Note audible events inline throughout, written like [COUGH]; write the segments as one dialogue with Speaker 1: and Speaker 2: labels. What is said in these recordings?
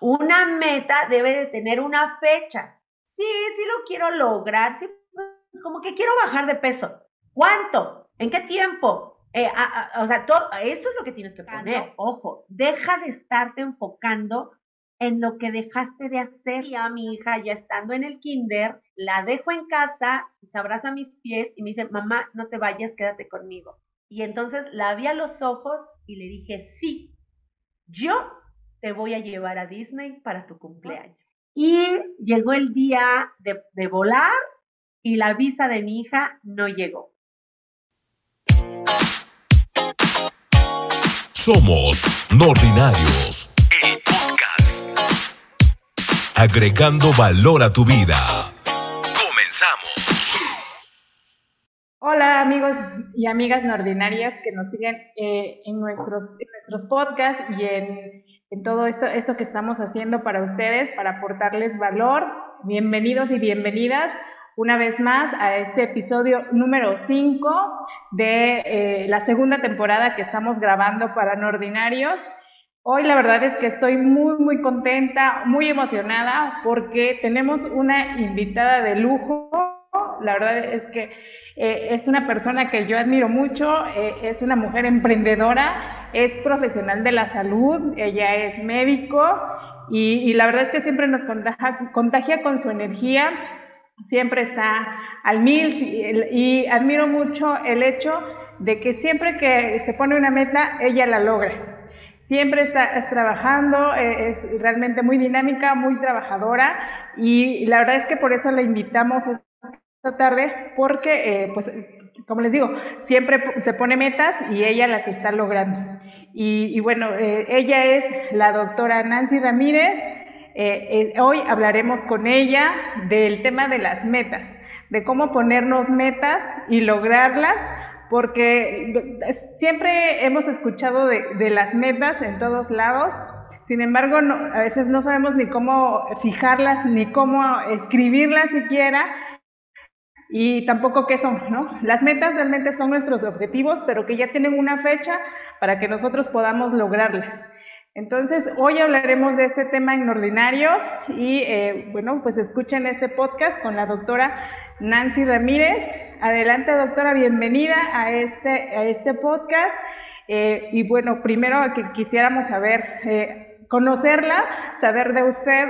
Speaker 1: una meta debe de tener una fecha. Sí, sí lo quiero lograr, sí, pues como que quiero bajar de peso. ¿Cuánto? ¿En qué tiempo? Eh, o sea, todo, eso es lo que tienes que poner. Ojo, deja de estarte enfocando en lo que dejaste de hacer. Y a mi hija, ya estando en el kinder, la dejo en casa, se abraza a mis pies y me dice, mamá, no te vayas, quédate conmigo. Y entonces la vi a los ojos y le dije, sí, yo te voy a llevar a Disney para tu cumpleaños. Y llegó el día de, de volar y la visa de mi hija no llegó.
Speaker 2: Somos Nordinarios agregando valor a tu vida. Comenzamos.
Speaker 3: Hola amigos y amigas nordinarias que nos siguen eh, en, nuestros, nuestros podcasts y en, en, todo esto, esto que estamos haciendo para ustedes, para aportarles valor. Bienvenidos y bienvenidas una vez más a este episodio número 5 de eh, la segunda temporada que estamos grabando para Nordinarios. Hoy la verdad es que estoy muy, muy contenta, muy emocionada porque tenemos una invitada de lujo. La verdad es que eh, es una persona que yo admiro mucho, eh, es una mujer emprendedora, es profesional de la salud, ella es médico y, la verdad es que siempre nos contagia, con su energía, siempre está al mil y admiro mucho el hecho de que siempre que se pone una meta, ella la logra. Siempre está trabajando, eh, es realmente muy dinámica, muy trabajadora y, la verdad es que por eso la invitamos esta tarde porque, eh, pues, como les digo, siempre se pone metas y ella las está logrando. Y, bueno, eh, ella es la doctora Nancy Ramírez. hoy hablaremos con ella del tema de las metas, de cómo ponernos metas y lograrlas porque siempre hemos escuchado de, las metas en todos lados, sin embargo, a veces no sabemos ni cómo fijarlas, ni cómo escribirlas siquiera, y tampoco qué son, ¿no? Las metas realmente son nuestros objetivos, pero que ya tienen una fecha para que nosotros podamos lograrlas. Entonces, hoy hablaremos de este tema en Ordinarios y, eh, bueno, pues escuchen este podcast con la doctora Nancy Ramírez. Adelante, doctora, bienvenida a este, a este podcast. Eh, y bueno, primero que quisiéramos saber, eh, conocerla, saber de usted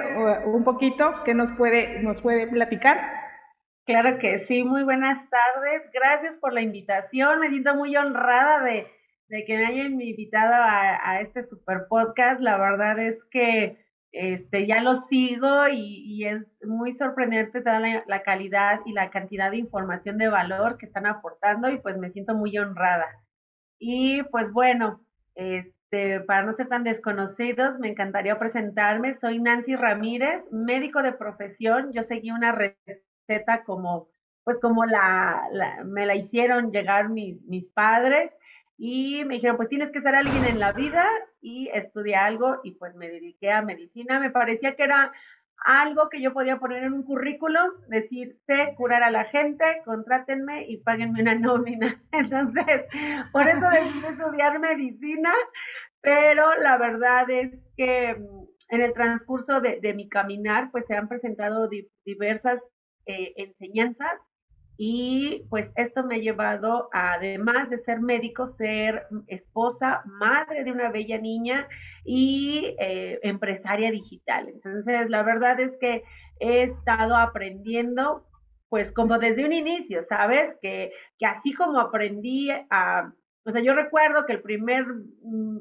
Speaker 3: un poquito, ¿qué nos puede, nos puede platicar?
Speaker 1: Claro que sí, muy buenas tardes. Gracias por la invitación. Me siento muy honrada de que me hayan invitado a, este super podcast. La verdad es que este, ya lo sigo y, es muy sorprendente toda la, calidad y la cantidad de información de valor que están aportando y pues me siento muy honrada. Y pues bueno, este, para no ser tan desconocidos, me encantaría presentarme. Soy Nancy Ramírez, médico de profesión. Yo seguí una receta como, pues como la, me la hicieron llegar mis, mis padres y me dijeron, pues tienes que ser alguien en la vida y estudié algo y pues me dediqué a medicina. Me parecía que era algo que yo podía poner en un currículum, decir, sé curar a la gente, contrátenme y páguenme una [LAUGHS] nómina. Entonces, por eso decidí estudiar medicina, pero la verdad es que mm, en el transcurso de, mi caminar, pues se han presentado diversas eh, enseñanzas y pues esto me ha llevado, además de ser médico, ser esposa, madre de una bella niña y eh, empresaria digital. Entonces, la verdad es que he estado aprendiendo, pues como desde un inicio, ¿sabes? Que, que así como aprendí a, o sea, yo recuerdo que el primer mm,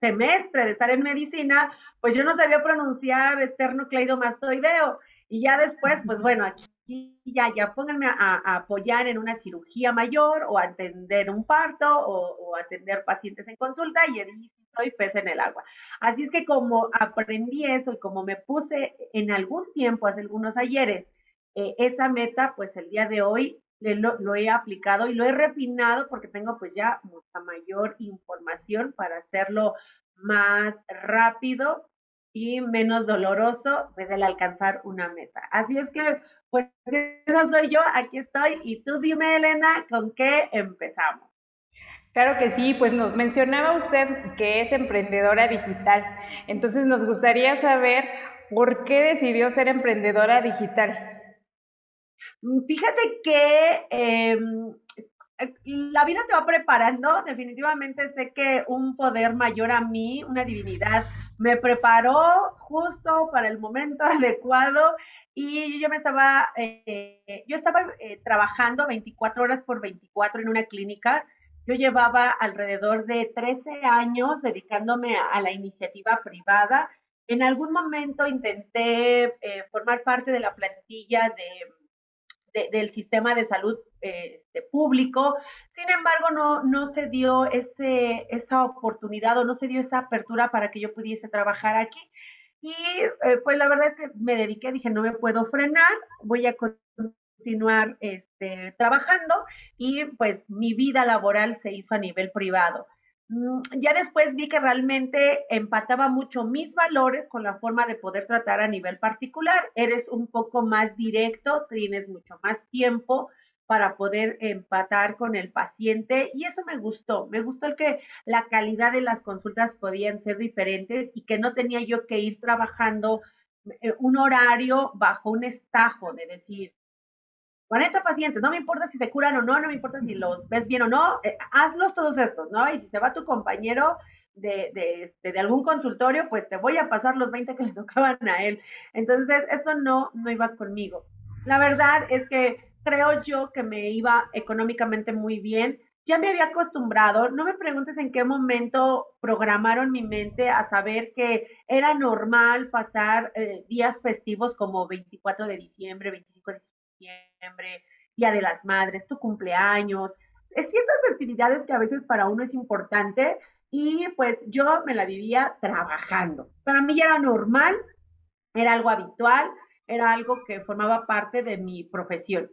Speaker 1: semestre de estar en medicina, pues yo no sabía pronunciar esternocleidomastoideo. Y ya después, pues bueno, aquí ya, ya pónganme a, apoyar en una cirugía mayor o atender un parto o, atender pacientes en consulta y ahí estoy pez en el agua. Así es que como aprendí eso y como me puse en algún tiempo, hace algunos ayeres, eh, esa meta, pues el día de hoy lo, lo, he aplicado y lo he refinado porque tengo pues ya mucha mayor información para hacerlo más rápido y menos doloroso pues el alcanzar una meta. Así es que pues eso soy yo, aquí estoy. Y tú dime, Elena, ¿con qué empezamos?
Speaker 3: Claro que sí, pues nos mencionaba usted que es emprendedora digital. Entonces nos gustaría saber por qué decidió ser emprendedora digital.
Speaker 1: Mm, fíjate que em, la vida te va preparando. Definitivamente sé que un poder mayor a mí, una divinidad, me preparó justo para el momento [LAUGHS] adecuado y yo me estaba, eh, yo estaba eh, trabajando 24 horas por 24 en una clínica yo llevaba alrededor de 13 años dedicándome a, la iniciativa privada. En algún momento intenté eh, formar parte de la plantilla de, del sistema de salud este, público. Sin embargo, no, no se dio ese, esa oportunidad o no se dio esa apertura para que yo pudiese trabajar aquí. Y eh, pues la verdad es que me dediqué, dije, no me puedo frenar, voy a continuar este, trabajando y pues mi vida laboral se hizo a nivel privado. Mm, ya después vi que realmente empataba mucho mis valores con la forma de poder tratar a nivel particular. Eres un poco más directo, tienes mucho más tiempo para poder empatar con el paciente y eso me gustó. Me gustó el que la calidad de las consultas podían ser diferentes y que no tenía yo que ir trabajando eh, un horario bajo un estajo de decir, 40 pacientes, no me importa si se curan o no, no me importa si los ves bien o no, eh, hazlos todos estos, ¿no? Y si se va tu compañero de, de, de, algún consultorio, pues te voy a pasar los 20 que le tocaban a él. Entonces, eso no, no iba conmigo. La verdad es que creo yo que me iba económicamente muy bien. Ya me había acostumbrado, no me preguntes en qué momento programaron mi mente a saber que era normal pasar eh, días festivos como 24 de diciembre, 25 de diciembre diciembre, Día de las Madres, tu cumpleaños, es ciertas actividades que a veces para uno es importante y pues yo me la vivía trabajando. Para mí ya era normal, era algo habitual, era algo que formaba parte de mi profesión.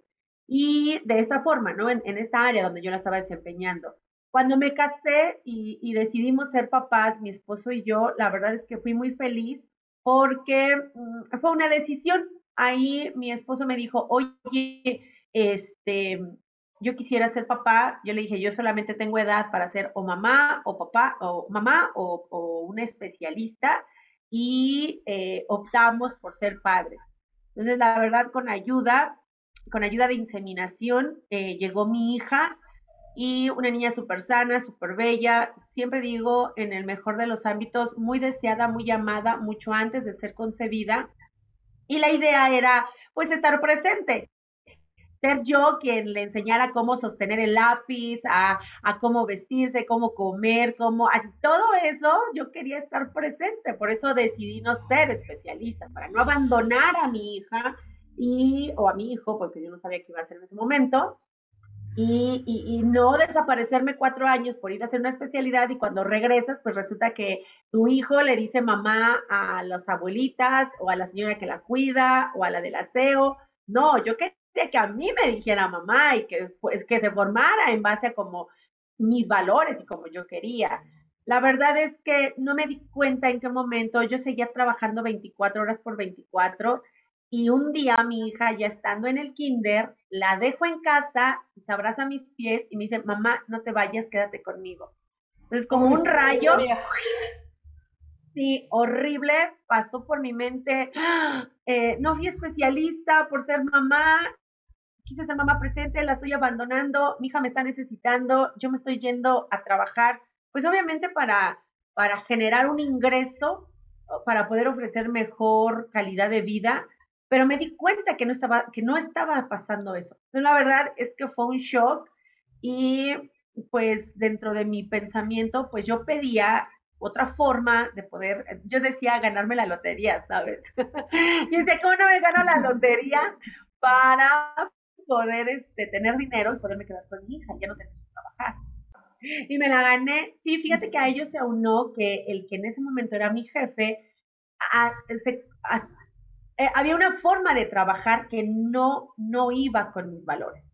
Speaker 1: Y de esta forma, ¿no? En, esta área donde yo la estaba desempeñando. Cuando me casé y, y, decidimos ser papás, mi esposo y yo, la verdad es que fui muy feliz porque mm, fue una decisión ahí mi esposo me dijo, oye, este, yo quisiera ser papá. Yo le dije, yo solamente tengo edad para ser o mamá o papá o mamá o, un especialista y eh, optamos por ser padres. Entonces, la verdad, con ayuda, con ayuda de inseminación, eh, llegó mi hija y una niña súper sana, súper bella, siempre digo, en el mejor de los ámbitos, muy deseada, muy amada, mucho antes de ser concebida. Y la idea era, pues, estar presente. Ser yo quien le enseñara cómo sostener el lápiz, a, cómo vestirse, cómo comer, cómo, todo eso yo quería estar presente. Por eso decidí no ser especialista, para no abandonar a mi hija y, o a mi hijo, porque yo no sabía qué iba a hacer en ese momento, y, y, no desaparecerme cuatro años por ir a hacer una especialidad y cuando regresas, pues resulta que tu hijo le dice mamá a las abuelitas o a la señora que la cuida o a la del aseo. No, yo quería que a mí me dijera mamá y que, pues, que se formara en base a como mis valores y como yo quería. La verdad es que no me di cuenta en qué momento yo seguía trabajando 24 horas por 24 y un día mi hija, ya estando en el kinder, la dejo en casa se abraza a mis pies y me dice, mamá, no te vayas, quédate conmigo. Entonces, como un rayo, sí, horrible, pasó por mi mente. Eh, no fui especialista por ser mamá, quise ser mamá presente, la estoy abandonando, mi hija me está necesitando, yo me estoy yendo a trabajar, pues obviamente para, para generar un ingreso, para poder ofrecer mejor calidad de vida pero me di cuenta que no estaba, que no estaba pasando eso. La verdad es que fue un shock y pues dentro de mi pensamiento, pues yo pedía otra forma de poder, yo decía ganarme la lotería, ¿sabes? [LAUGHS] y decía, ¿cómo no me gano la lotería para poder este, tener dinero y poderme quedar con mi hija? Ya no tengo que trabajar. Y me la gané. Sí, fíjate que a ellos se aunó que el que en ese momento era mi jefe, a, se, eh, había una forma de trabajar que no, no iba con mis valores.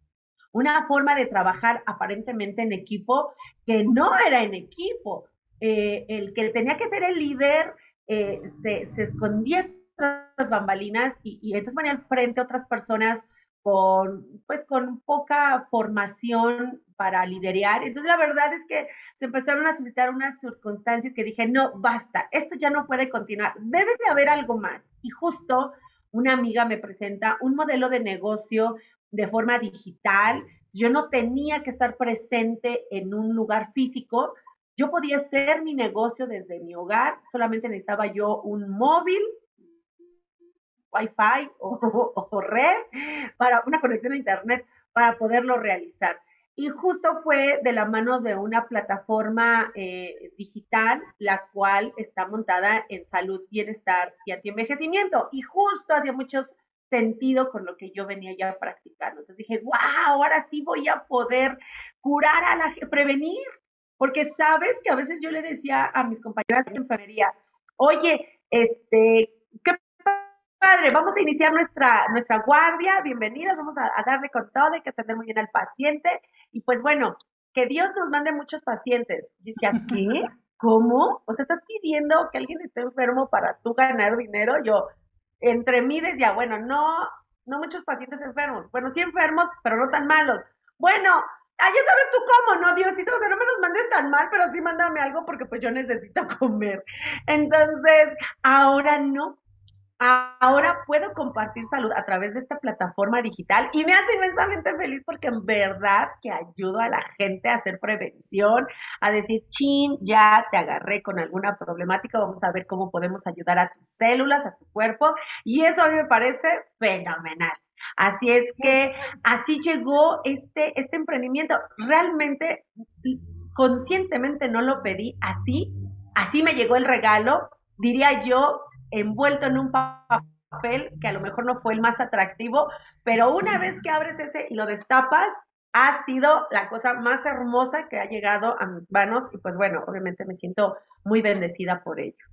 Speaker 1: Una forma de trabajar aparentemente en equipo que no era en equipo. Eh, el que tenía que ser el líder eh, se, se, escondía tras bambalinas y, y entonces venía al frente otras personas con, pues, con poca formación para liderar. Entonces la verdad es que se empezaron a suscitar unas circunstancias que dije, no, basta, esto ya no puede continuar, debe de haber algo más. Y justo una amiga me presenta un modelo de negocio de forma digital. Yo no tenía que estar presente en un lugar físico. Yo podía hacer mi negocio desde mi hogar, solamente necesitaba yo un móvil, Wi-Fi o, [LAUGHS] red para una conexión a Internet para poderlo realizar. Y justo fue de la mano de una plataforma eh, digital, la cual está montada en salud, bienestar y antienvejecimiento. Y justo hacía mucho sentido con lo que yo venía ya practicando. Entonces dije, wow, ahora sí voy a poder curar a la prevenir. Porque sabes que a veces yo le decía a mis compañeras de enfermería, oye, este, ¿qué padre, vamos a iniciar nuestra, nuestra guardia, bienvenidos, vamos a, darle con todo, hay que atender muy bien al paciente. Y pues bueno, que Dios nos mande muchos pacientes. Yo decía, ¿qué? ¿Cómo? O sea, estás pidiendo que alguien esté enfermo para tú ganar dinero. Yo, entre mí decía, bueno, no, no muchos pacientes enfermos. Bueno, sí enfermos, pero no tan malos. Bueno, ah, ya sabes tú cómo, ¿no, Diosito? O sea, no me los mandes tan mal, pero sí mándame algo porque pues yo necesito [LAUGHS] comer. Entonces, ahora no ahora puedo compartir salud a través de esta plataforma digital y me hace inmensamente feliz porque en verdad que ayudo a la gente a hacer prevención, a decir, chin, ya te agarré con alguna problemática, vamos a ver cómo podemos ayudar a tus células, a tu cuerpo y eso a mí me parece fenomenal. Así es que así llegó este, este emprendimiento. Realmente, conscientemente no lo pedí así, así me llegó el regalo, diría yo, envuelto en un papel que a lo mejor no fue el más atractivo, pero una vez que abres ese y lo destapas, ha sido la cosa más hermosa que ha llegado a mis manos y pues bueno, obviamente me siento muy bendecida por ello.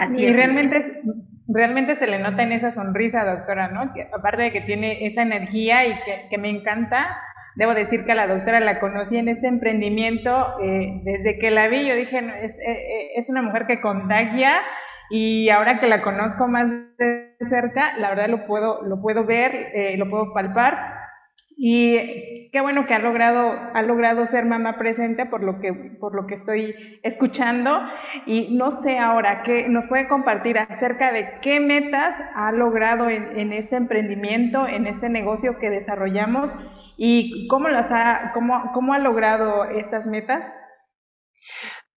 Speaker 3: Así y realmente, realmente se le nota en esa sonrisa, doctora, ¿no? Que, aparte de que tiene esa energía y que, me encanta, debo decir que a la doctora la conocí en este emprendimiento, eh, desde que la vi yo dije, es, eh, eh, es una mujer que contagia y ahora que la conozco más de cerca, la verdad lo puedo, lo puedo ver, eh, lo puedo palpar. Y qué bueno que ha logrado, ha logrado ser mamá presente por lo que, por lo que estoy escuchando. Y no sé ahora, ¿qué nos puede compartir acerca de qué metas ha logrado en, este emprendimiento, en este negocio que desarrollamos y cómo las ha, cómo, cómo ha logrado estas metas?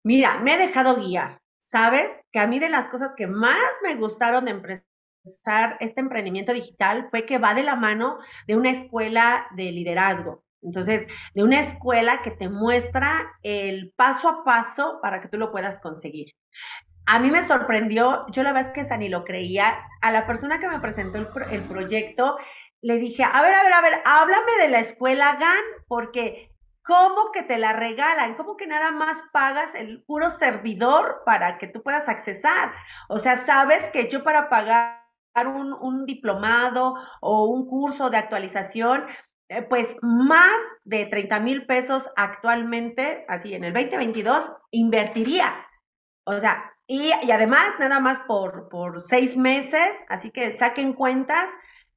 Speaker 1: Mira, me he dejado guiar. ¿Sabes? Que a mí de las cosas que más me gustaron de empezar este emprendimiento digital fue que va de la mano de una escuela de liderazgo. Entonces, de una escuela que te muestra el paso a paso para que tú lo puedas conseguir. A mí me sorprendió, yo la verdad es que ni lo creía, a la persona que me presentó el, el proyecto, le dije, a ver, a ver, a ver, háblame de la escuela GAN, porque ¿Cómo que te la regalan? ¿Cómo que nada más pagas el puro servidor para que tú puedas accesar? O sea, sabes que yo para pagar un, diplomado o un curso de actualización, eh, pues más de 30 mil pesos actualmente, así en el 2022, invertiría. O sea, y, y además nada más por, por seis meses, así que saquen cuentas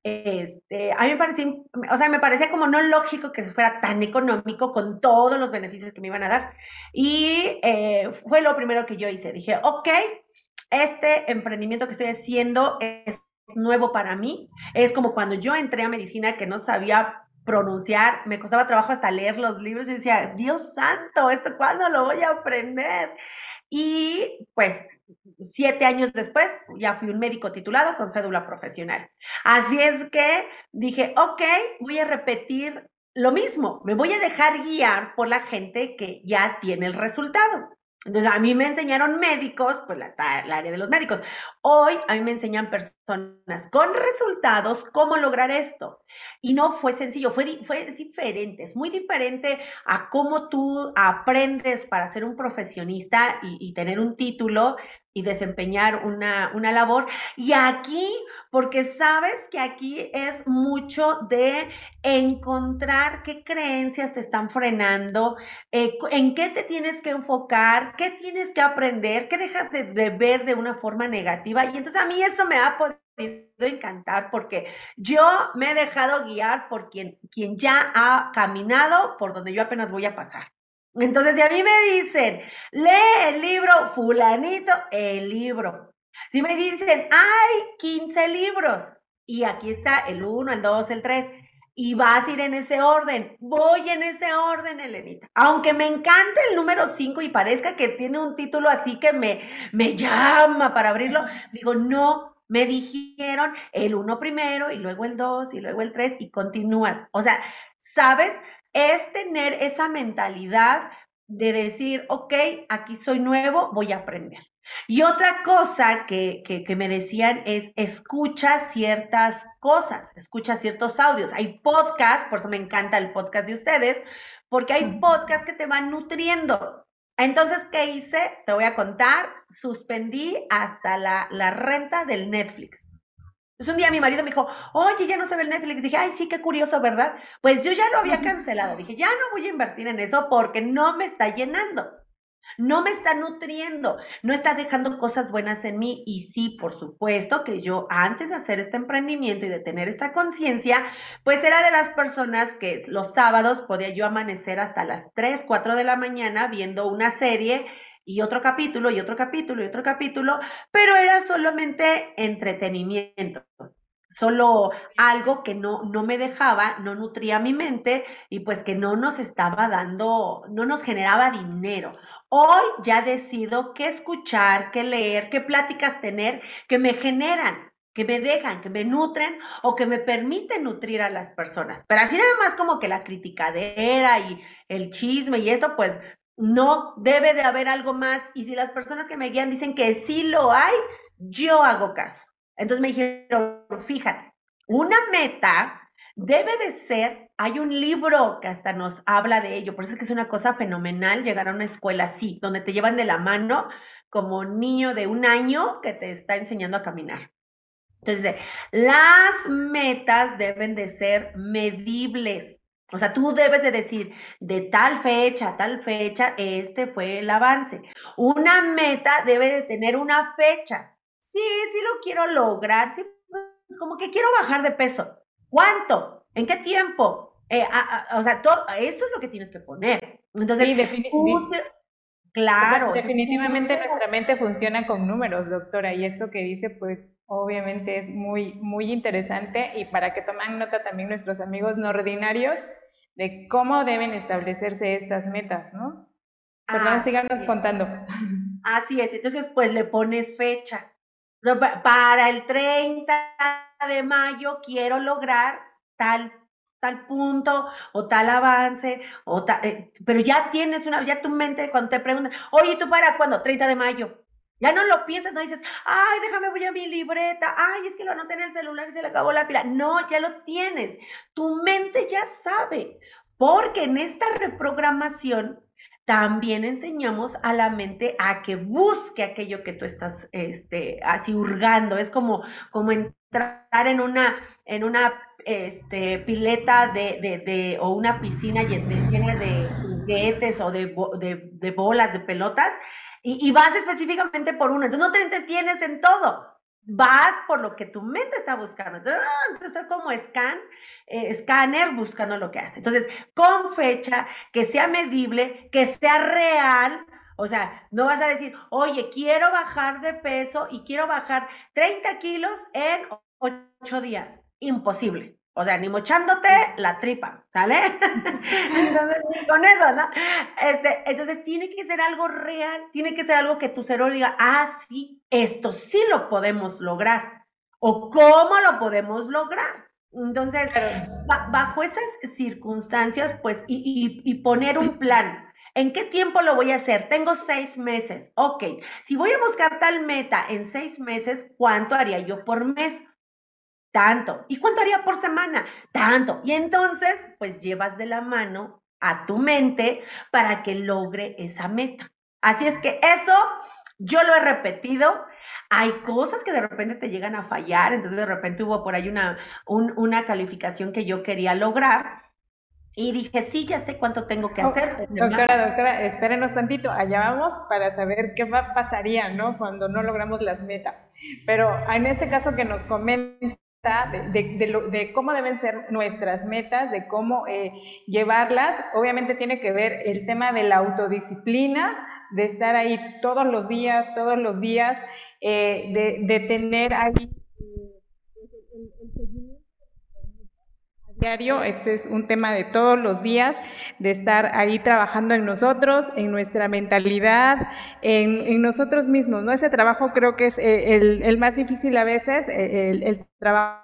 Speaker 1: este, a mí me parecía, o sea, me parecía como no lógico que fuera tan económico con todos los beneficios que me iban a dar. Y eh, fue lo primero que yo hice. Dije, ok, este emprendimiento que estoy haciendo es nuevo para mí. Es como cuando yo entré a medicina que no sabía pronunciar, me costaba trabajo hasta leer los libros y decía, Dios santo, ¿esto cuándo lo voy a aprender? Y pues siete años después ya fui un médico titulado con cédula profesional. Así es que dije, ok, voy a repetir lo mismo, me voy a dejar guiar por la gente que ya tiene el resultado. Entonces, a mí me enseñaron médicos, pues la, área de los médicos. Hoy a mí me enseñan personas con resultados cómo lograr esto. Y no fue sencillo, fue, diferente, es muy diferente a cómo tú aprendes para ser un profesionista y, tener un título y desempeñar una labor. Y aquí porque sabes que aquí es mucho de encontrar qué creencias te están frenando, eh, en qué te tienes que enfocar, qué tienes que aprender, qué dejas de, ver de una forma negativa. Y entonces a mí eso me ha podido encantar porque yo me he dejado guiar por quien, quien ya ha caminado por donde yo apenas voy a pasar. Entonces, si a mí me dicen, lee el libro fulanito, el libro. Si me dicen, hay 15 libros y aquí está el 1, el 2, el 3, y vas a ir en ese orden, voy en ese orden, Elenita. Aunque me encante el número 5 y parezca que tiene un título así que me, me llama para abrirlo, digo, no, me dijeron el uno primero y luego el dos y luego el tres y continúas. O sea, ¿sabes? Es tener esa mentalidad de decir, ok, aquí soy nuevo, voy a aprender. Y otra cosa que, que, me decían es, escucha ciertas cosas, escucha ciertos audios. Hay podcasts, por eso me encanta el podcast de ustedes, porque hay podcasts que te van nutriendo. Entonces, ¿qué hice? Te voy a contar. Suspendí hasta la, la renta del Netflix. Entonces un día mi marido me dijo, oye, ya no se ve el Netflix. Dije, ay, sí, qué curioso, ¿verdad? Pues yo ya lo había cancelado. Dije, ya no voy a invertir en eso porque no me está llenando no me está nutriendo, no está dejando cosas buenas en mí. Y sí, por supuesto que yo antes de hacer este emprendimiento y de tener esta conciencia, pues era de las personas que los sábados podía yo amanecer hasta las 3, 4 de la mañana viendo una serie y otro capítulo y otro capítulo y otro capítulo, pero era solamente entretenimiento solo algo que no, no me dejaba, no nutría mi mente y pues que no nos estaba dando, no nos generaba dinero. Hoy ya decido qué escuchar, qué leer, qué pláticas tener que me generan, que me dejan, que me nutren o que me permiten nutrir a las personas. Pero así nada más como que la criticadera y el chisme y esto, pues no, debe de haber algo más. Y si las personas que me guían dicen que sí lo hay, yo hago caso. Entonces me dijeron, fíjate, una meta debe de ser, hay un libro que hasta nos habla de ello, por eso es que es una cosa fenomenal llegar a una escuela así, donde te llevan de la mano como niño de un año que te está enseñando a caminar. Entonces, las metas deben de ser medibles. O sea, tú debes de decir, de tal fecha a tal fecha, este fue el avance. Una meta debe de tener una fecha sí, sí lo quiero lograr, sí, pues como que quiero bajar de peso. ¿Cuánto? ¿En qué tiempo? Eh, o sea, todo, eso es lo que tienes que poner. Entonces,
Speaker 3: sí, claro. Definitivamente nuestra mente funciona con números, doctora, y esto que dice, pues obviamente es muy, muy interesante y para que tomen nota también nuestros amigos no ordinarios de cómo deben establecerse estas metas, ¿no? Perdón, síganos contando.
Speaker 1: Así es, entonces pues le pones fecha. Para el 30 de mayo quiero lograr tal tal punto o tal avance, o eh, pero ya tienes una, ya tu mente cuando te preguntan, oye, ¿tú para cuándo? 30 de mayo. Ya no lo piensas, no dices, ay, déjame voy a mi libreta, ay, es que lo anoté en el celular y se le acabó la pila. No, ya lo tienes. Tu mente ya sabe, porque en esta reprogramación también enseñamos a la mente a que busque aquello que tú estás este, así hurgando. Es como, como entrar en una, en una este, pileta de, de, de, o una piscina llena de juguetes o de, de, bolas, de pelotas, y, vas específicamente por uno. Entonces no te entretienes en todo vas por lo que tu mente está buscando. Entonces, ah, como scan, eh, escáner buscando lo que hace. Entonces, con fecha, que sea medible, que sea real. O sea, no vas a decir, oye, quiero bajar de peso y quiero bajar 30 kilos en 8 días. Imposible. O sea, ni mochándote la tripa, ¿sale? [LAUGHS] entonces, con eso, ¿no? Este, entonces, tiene que ser algo real, tiene que ser algo que tu cerebro diga, ah, sí, esto sí lo podemos lograr. O cómo lo podemos lograr. Entonces, bajo esas circunstancias, pues, y, y poner un plan. ¿En qué tiempo lo voy a hacer? Tengo seis meses. Ok, si voy a buscar tal meta en seis meses, ¿cuánto haría yo por mes? Tanto. ¿Y cuánto haría por semana? Tanto. Y entonces, pues llevas de la mano a tu mente para que logre esa meta. Así es que eso Yo lo he repetido, hay cosas que de repente te llegan a fallar, entonces de repente hubo por ahí una, una calificación que yo quería lograr y dije, sí, ya sé cuánto tengo que hacer.
Speaker 3: doctora, doctora, espérenos tantito, allá vamos para saber qué va, pasaría, ¿no? Cuando no logramos las metas. Pero en este caso que nos comenta de, cómo deben ser nuestras metas, de cómo eh, llevarlas, obviamente tiene que ver el tema de la autodisciplina, de estar ahí todos los días, todos los días, eh, de, tener ahí diario, este es un tema de todos los días, de estar ahí trabajando en nosotros, en nuestra mentalidad, en, nosotros mismos, ¿no? Ese trabajo creo que es eh, el, más difícil a veces, eh, el, el trabajo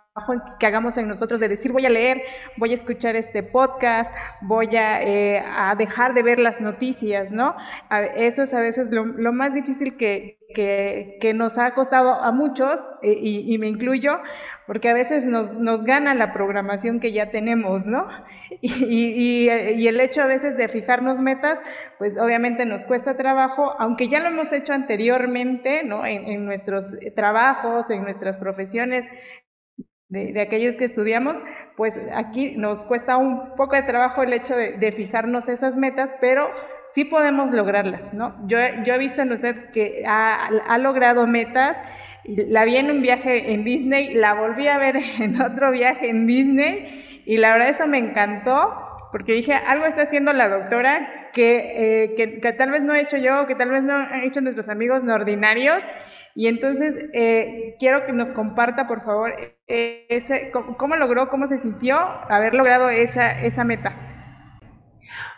Speaker 3: que hagamos en nosotros de decir voy a leer, voy a escuchar este podcast, voy a, eh, dejar de ver las noticias, ¿no? eso es a veces lo, más difícil que, que, nos ha costado a muchos, eh, y, me incluyo, porque a veces nos, nos gana la programación que ya tenemos, ¿no? [LAUGHS] Y, y, el hecho a veces de fijarnos metas, pues obviamente nos cuesta trabajo, aunque ya lo hemos hecho anteriormente, ¿no? En, en nuestros trabajos, en nuestras profesiones, de, aquellos que estudiamos, pues aquí nos cuesta un poco de trabajo el hecho de, fijarnos esas metas, pero sí podemos lograrlas, ¿no? Yo, yo he visto en usted que ha, ha, logrado metas, la vi en un viaje en Disney, la volví a ver [LAUGHS] en otro viaje en Disney, y la verdad eso me encantó, porque dije, algo está haciendo la doctora que, eh, que, que tal vez no he hecho yo, que tal vez no han hecho nuestros amigos no ordinarios, y entonces eh, quiero que nos comparta, por favor, ese, cómo, logró, cómo se sintió haber logrado esa, esa meta.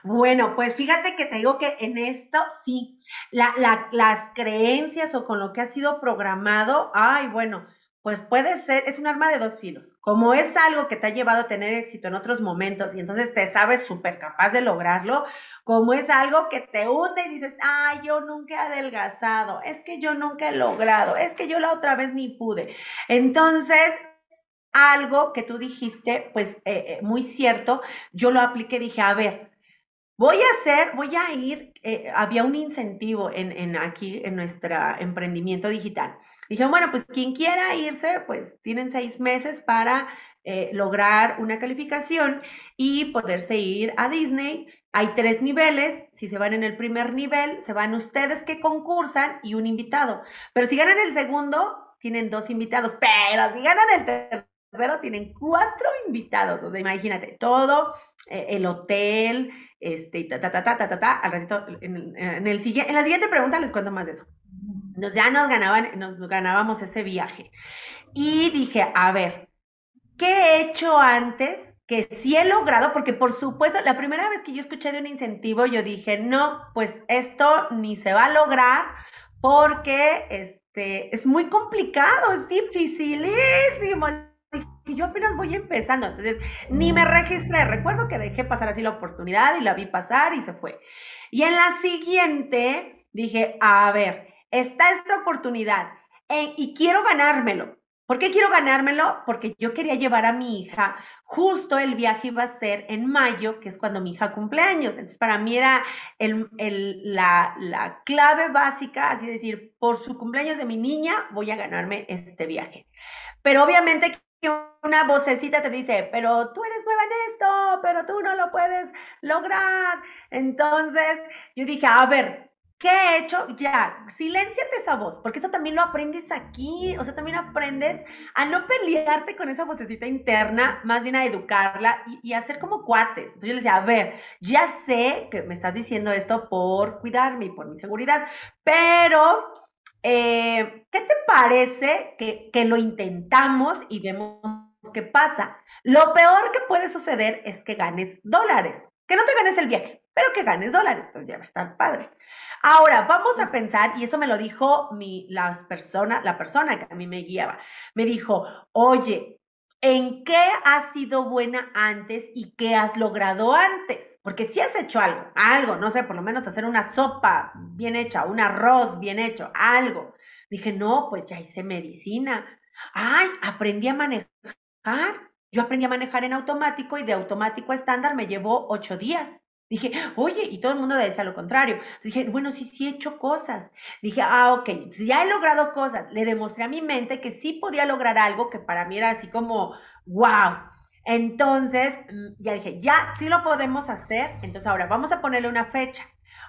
Speaker 1: Bueno, pues fíjate que te digo que en esto sí, la, la, las creencias o con lo que ha sido programado, ay, bueno, pues puede ser, es un arma de dos filos. Como es algo que te ha llevado a tener éxito en otros momentos y entonces te sabes súper capaz de lograrlo, como es algo que te hunde y dices, ay, yo nunca he adelgazado, es que yo nunca he logrado, es que yo la otra vez ni pude. Entonces, algo que tú dijiste, pues eh, eh, muy cierto, yo lo apliqué, dije, a ver, voy a hacer, voy a ir, eh, había un incentivo en, en aquí en nuestro emprendimiento digital Dije, bueno, pues quien quiera irse, pues tienen seis meses para eh, lograr una calificación y poderse ir a Disney. Hay tres niveles, si se van en el primer nivel, se van ustedes que concursan y un invitado. Pero si ganan el segundo, tienen dos invitados, pero si ganan el tercero, tienen cuatro invitados. O sea, imagínate, todo, eh, el hotel, este, ta, ta, ta, ta, ta, ta, ta, al ratito, en, el, en la siguiente pregunta les cuento más de eso ya nos, ganaban, nos ganábamos ese viaje. Y dije, a ver, ¿qué he hecho antes que sí he logrado? Porque por supuesto, la primera vez que yo escuché de un incentivo, yo dije, no, pues esto ni se va a lograr porque este, es muy complicado, es dificilísimo. Y yo apenas voy empezando, entonces ni me registré. Recuerdo que dejé pasar así la oportunidad y la vi pasar y se fue. Y en la siguiente dije, a ver, está esta oportunidad eh, y quiero ganármelo. ¿Por qué quiero ganármelo? Porque yo quería llevar a mi hija, justo el viaje iba a ser en mayo, que es cuando mi hija cumple años. Entonces, para mí era la clave básica, así decir, por su cumpleaños de mi niña, voy a ganarme este viaje. Pero obviamente que una vocecita te dice, pero tú eres nueva en esto, pero tú no lo puedes lograr. Entonces, yo dije, a ver, ¿Qué he hecho? Ya, silénciate esa voz, porque eso también lo aprendes aquí, o sea, también aprendes a no pelearte con esa vocecita interna, más bien a educarla y, hacer como cuates. Entonces yo le decía, a ver, ya sé que me estás diciendo esto por cuidarme y por mi seguridad, pero, eh, ¿qué te parece que, que lo intentamos y vemos qué pasa? Lo peor que puede suceder es que ganes dólares, que no te ganes el viaje, pero que ganes dólares, pues ya va a estar padre. Ahora, vamos a pensar, y eso me lo dijo mi, las persona, la persona que a mí me guiaba, me dijo, oye, ¿en qué has sido buena antes y qué has logrado antes? Porque si has hecho algo, algo, no sé, por lo menos hacer una sopa bien hecha, un arroz bien hecho, algo. Dije, no, pues ya hice medicina. Ay, aprendí a manejar. Yo aprendí a manejar en automático y de automático a estándar me llevó ocho días. Dije, oye, y todo el mundo decía lo contrario. Dije, bueno, sí, sí he hecho cosas. Dije, ah, ok, ya he logrado cosas. Le demostré a mi mente que sí podía lograr algo que para mí era así como, wow. Entonces, mm, ya dije, ya sí lo podemos hacer. Entonces, ahora vamos a ponerle una fecha.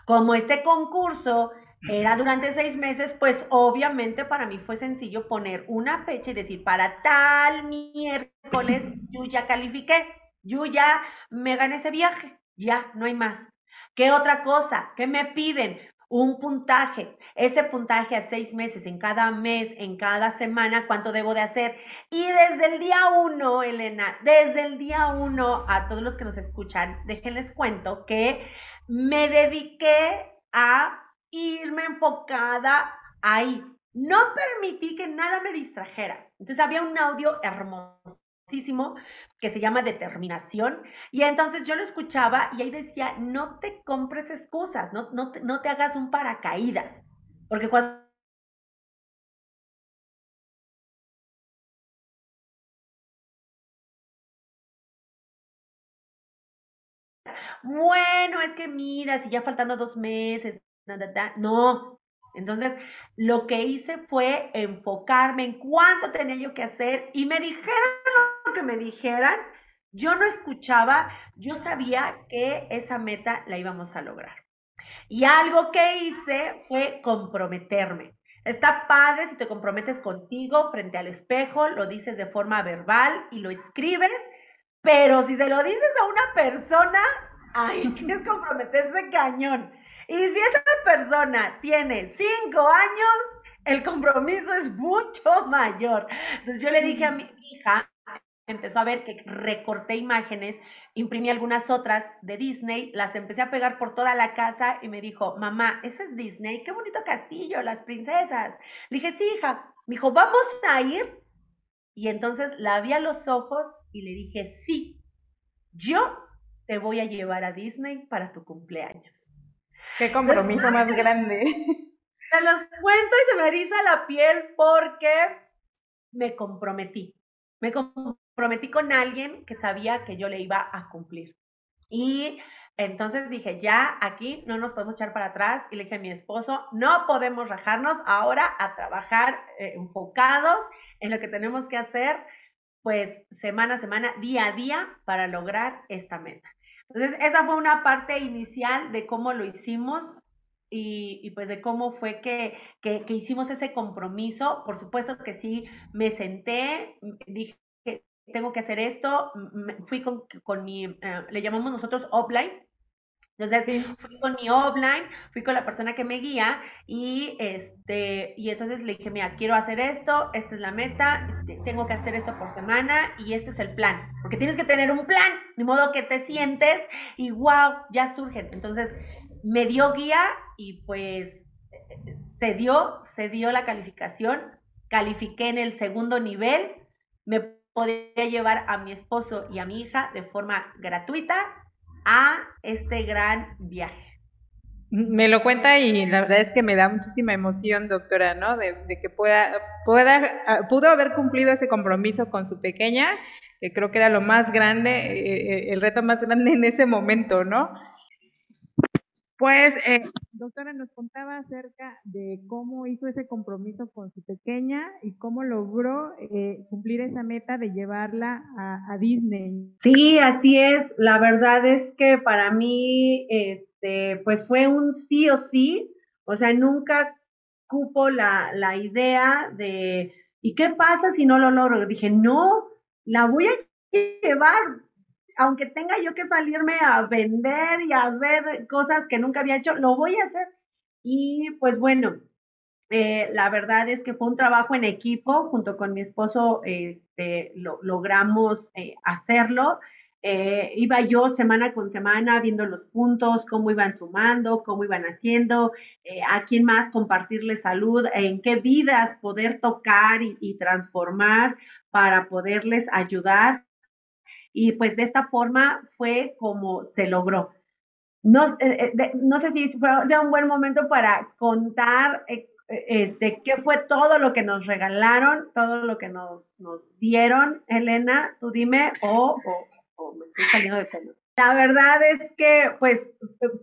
Speaker 1: Como este concurso era durante seis meses, pues obviamente para mí fue sencillo poner una fecha y decir, para tal miércoles [LAUGHS] yo ya califiqué, yo ya me gané ese viaje. Ya, no hay más. ¿Qué otra cosa? ¿Qué me piden? Un puntaje. Ese puntaje a seis meses, en cada mes, en cada semana, ¿cuánto debo de hacer? Y desde el día uno, Elena, desde el día uno, a todos los que nos escuchan, déjenles cuento que me dediqué a irme enfocada ahí. No permití que nada me distrajera. Entonces había un audio hermoso que se llama determinación. Y entonces yo lo escuchaba y ahí decía, no te compres excusas, no, no, no te hagas un paracaídas. Porque cuando bueno, es que mira, si ya faltando dos meses, no, entonces, lo que hice fue enfocarme en cuánto tenía yo que hacer y me dijeran lo que me dijeran, yo no escuchaba, yo sabía que esa meta la íbamos a lograr. Y algo que hice fue comprometerme. Está padre si te comprometes contigo frente al espejo, lo dices de forma verbal y lo escribes, pero si se lo dices a una persona, ay, [LAUGHS] es comprometerse cañón. Y si esa persona tiene cinco años, el compromiso es mucho mayor. Entonces yo le dije a mi hija, empezó a ver que recorté imágenes, imprimí algunas otras de Disney, las empecé a pegar por toda la casa y me dijo, mamá, ese es Disney, qué bonito castillo, las princesas. Le dije, sí, hija. Me dijo, vamos a ir. Y entonces la vi a los ojos y le dije, sí, yo te voy a llevar a Disney para tu cumpleaños.
Speaker 3: Qué compromiso más grande. [LAUGHS]
Speaker 1: Se los cuento y se me eriza la piel porque me comprometí. Me comprometí con alguien que sabía que yo le iba a cumplir. Y entonces dije, ya aquí no nos podemos echar para atrás. Y le dije a mi esposo, no podemos rajarnos ahora a trabajar eh, enfocados en lo que tenemos que hacer, pues semana a semana, día a día, para lograr esta meta. Entonces, esa fue una parte inicial de cómo lo hicimos y, pues de cómo fue que, que, hicimos ese compromiso. Por supuesto que sí, me senté, dije, tengo que hacer esto, fui con, con mi, eh, le llamamos nosotros offline, entonces fui con mi offline, fui con la persona que me guía y este y entonces le dije, mira, quiero hacer esto, esta es la meta, tengo que hacer esto por semana y este es el plan, porque tienes que tener un plan, de modo que te sientes y wow, ya surgen. Entonces me dio guía y pues se dio, se dio la calificación, califiqué en el segundo nivel, me podía llevar a mi esposo y a mi hija de forma gratuita a este gran viaje.
Speaker 3: Me lo cuenta y la verdad es que me da muchísima emoción, doctora, ¿no? De, que pueda, pueda, ah, pudo haber cumplido ese compromiso con su pequeña, que creo que era lo más grande, eh, eh, el reto más grande en ese momento, ¿no? Pues, eh, doctora, nos contaba acerca de cómo hizo ese compromiso con su pequeña y cómo logró eh, cumplir esa meta de llevarla a, Disney.
Speaker 1: Sí, así es. La verdad es que para mí, este, pues fue un sí o sí. O sea, nunca cupo la, la idea de, ¿y qué pasa si no lo logro? Dije, no, la voy a llevar aunque tenga yo que salirme a vender y a hacer cosas que nunca había hecho, lo voy a hacer. Y pues bueno, eh, la verdad es que fue un trabajo en equipo, junto con mi esposo este, lo, logramos eh, hacerlo. Eh, iba yo semana con semana viendo los puntos, cómo iban sumando, cómo iban haciendo, a quién más compartirle salud, en qué vidas poder tocar y transformar para poderles ayudar y pues de esta forma fue como se logró. No, eh, eh, no sé si fue, sea un buen momento para contar eh, este, qué fue todo lo que nos regalaron, todo lo que nos, nos dieron. Elena, tú dime, o, o, me estoy saliendo de tema. la verdad es que, pues,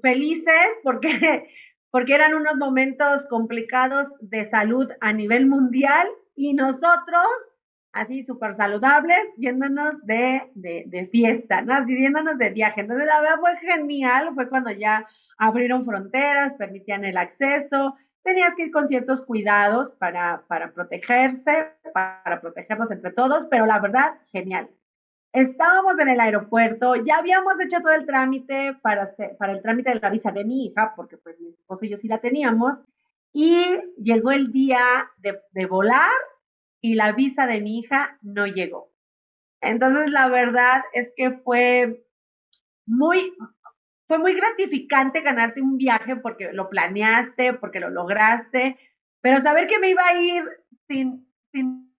Speaker 1: felices porque, porque eran unos momentos complicados de salud a nivel mundial y nosotros, así súper saludables, yéndonos de, de, de fiesta, ¿no? Así yéndonos de viaje. Entonces, la verdad fue genial, fue cuando ya abrieron fronteras, permitían el acceso, tenías que ir con ciertos cuidados para, para protegerse, para protegernos entre todos, pero la verdad, genial. Estábamos en el aeropuerto, ya habíamos hecho todo el trámite para, para el trámite de la visa de mi hija, porque pues mi esposo y yo sí la teníamos, y llegó el día de, de volar y la visa de mi hija no llegó. Entonces, la verdad es que fue muy, fue muy gratificante ganarte un viaje porque lo planeaste, porque lo lograste, pero saber que me iba a ir sin, sin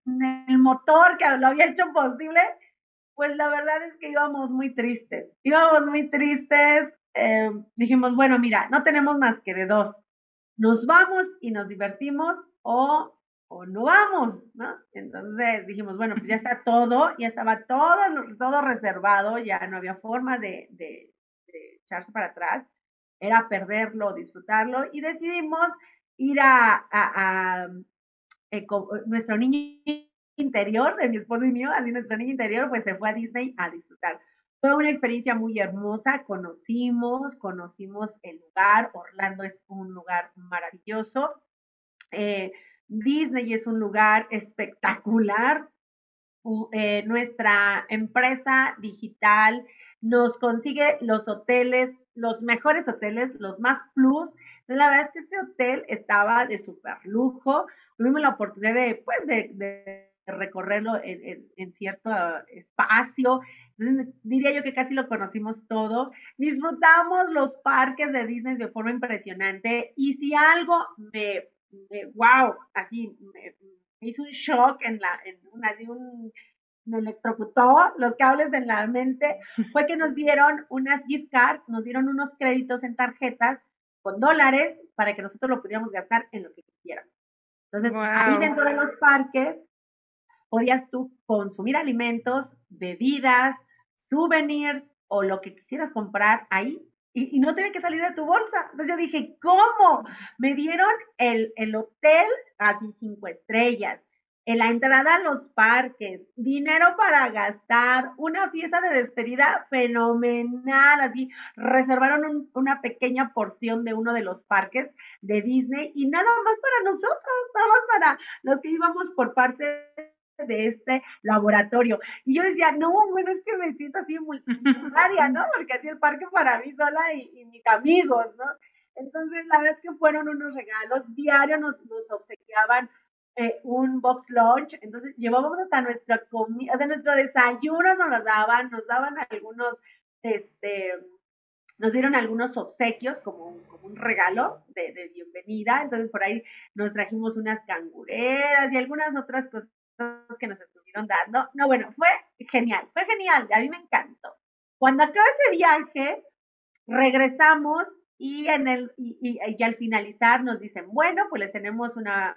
Speaker 1: el motor que lo había hecho posible, pues la verdad es que íbamos muy tristes, íbamos muy tristes, eh, dijimos, bueno, mira, no tenemos más que de dos, nos vamos y nos divertimos o, o no vamos, ¿no? Entonces dijimos, bueno, pues ya está todo, ya estaba todo, todo reservado, ya no había forma de, de echarse para atrás, era perderlo, disfrutarlo, y decidimos ir a, a, eh, nuestro niño interior, de mi esposo y mío, así nuestro niño interior, pues se fue a Disney a disfrutar. Fue una experiencia muy hermosa, conocimos, conocimos el lugar, Orlando es un lugar maravilloso, eh, Disney es un lugar espectacular, eh, nuestra empresa digital nos consigue los hoteles, los mejores hoteles, los más plus. La verdad es que ese hotel estaba de súper lujo. Tuvimos la oportunidad de, pues, de, recorrerlo en, cierto espacio. diría yo que casi lo conocimos todo. Disfrutamos los parques de Disney de forma impresionante. Y si algo me, wow, así me, hizo un shock en la, en una, así un me electrocutó los cables en la mente, fue que nos dieron unas gift cards, nos dieron unos créditos en tarjetas con dólares para que nosotros lo pudiéramos gastar en lo que quisiéramos. Entonces, ahí dentro de los parques podías tú consumir alimentos, bebidas, souvenirs o lo que quisieras comprar ahí y, no tenía que salir de tu bolsa. Entonces yo dije, ¿cómo? Me dieron el, el hotel así cinco estrellas, en la entrada a los parques, dinero para gastar, una fiesta de despedida fenomenal, así reservaron una pequeña porción de uno de los parques de Disney y nada más para nosotros, nada más para los que íbamos por parte de este laboratorio. Y yo decía, no, bueno, es que me siento así [LAUGHS] multitudinaria, ¿no? Porque así el parque para mí sola y, mis amigos, ¿no? Entonces, la verdad es que fueron unos regalos, diarios nos, nos obsequiaban eh, un box lunch, entonces llevábamos hasta nuestra comida, o sea, nuestro desayuno nos lo daban, nos daban algunos, este, nos dieron algunos obsequios como un, como un regalo de, de, bienvenida, entonces por ahí nos trajimos unas cangureras y algunas otras cosas que nos estuvieron dando. No, bueno, fue genial, fue genial, a mí me encantó. Cuando acaba ese viaje, regresamos y en el y, y, y, al finalizar nos dicen, bueno, pues les tenemos una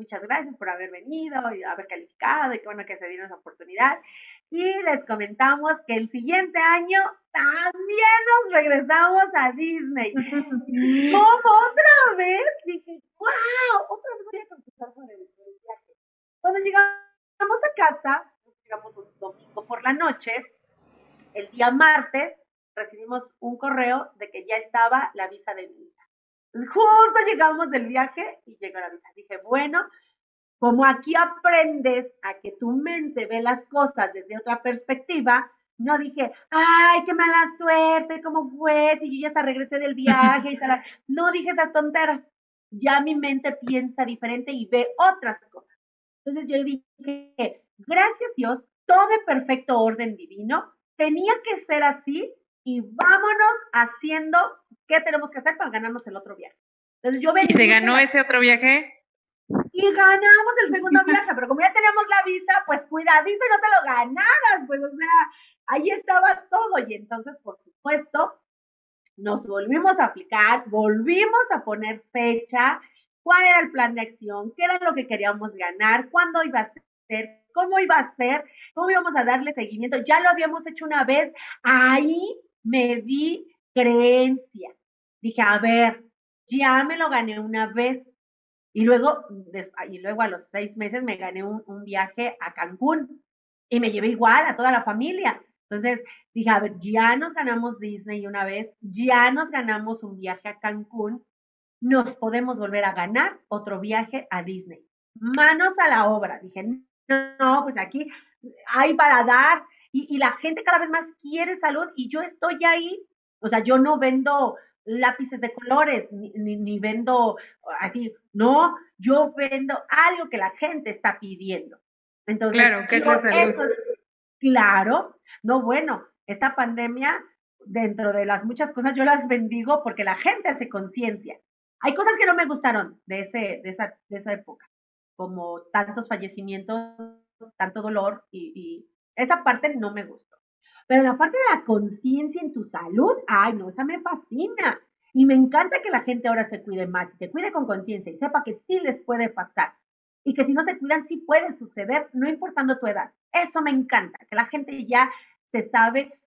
Speaker 1: muchas gracias por haber venido y haber calificado y qué bueno que se dieron esa oportunidad. Y les comentamos que el siguiente año también nos regresamos a Disney. [LAUGHS] ¿Cómo otra vez? Dije, wow, otra vez voy a contestar con el. Cuando llegamos a casa, llegamos un domingo por la noche, el día martes recibimos un correo de que ya estaba la visa de mi Justo llegamos del viaje y llegó la visa. Dije, bueno, como aquí aprendes a que tu mente ve las cosas desde otra perspectiva, no dije, ay, qué mala suerte, ¿cómo fue? Si yo ya hasta regresé del viaje y tal. [LAUGHS] No dije esas tonteras. Ya mi mente piensa diferente y ve otras cosas. Entonces yo dije, gracias Dios, todo en perfecto orden divino. Tenía que ser así y vámonos haciendo qué tenemos que hacer para ganarnos el otro viaje.
Speaker 3: Entonces yo ¿Y se ganó ese otro viaje?
Speaker 1: Y ganamos el segundo [LAUGHS] viaje, pero como ya teníamos la visa, pues cuidadito y no te lo ganaras, pues o sea, ahí estaba todo. Y entonces, por supuesto, nos volvimos a aplicar, volvimos a poner fecha, cuál era el plan de acción, qué era lo que queríamos ganar, cuándo iba a ser, cómo iba a ser, cómo íbamos a darle seguimiento. Ya lo habíamos hecho una vez, ahí me di creencia. Dije, a ver, ya me lo gané una vez. Y luego, y luego a los seis meses me gané un, un viaje a Cancún y me llevé igual a toda la familia. Entonces dije, a ver, ya nos ganamos Disney una vez, ya nos ganamos un viaje a Cancún, nos podemos volver a ganar otro viaje a Disney. Manos a la obra. Dije, no, pues aquí hay para dar y, la gente cada vez más quiere salud y yo estoy ahí. O sea, yo no vendo lápices de colores ni, ni, vendo así, no, yo vendo algo que la gente está pidiendo. Entonces,
Speaker 3: claro, que es la salud.
Speaker 1: claro, no, bueno, esta pandemia, dentro de las muchas cosas, yo las bendigo porque la gente hace conciencia. Hay cosas que no me gustaron de, ese, de, esa, de esa época, como tantos fallecimientos, tanto dolor y, esa parte no me gustó. Pero la parte de la conciencia en tu salud, ay, no, esa me fascina. Y me encanta que la gente ahora se cuide más y se cuide con conciencia y sepa que sí les puede pasar. Y que si no se cuidan, sí puede suceder, no importando tu edad. Eso me encanta, que la gente ya se sabe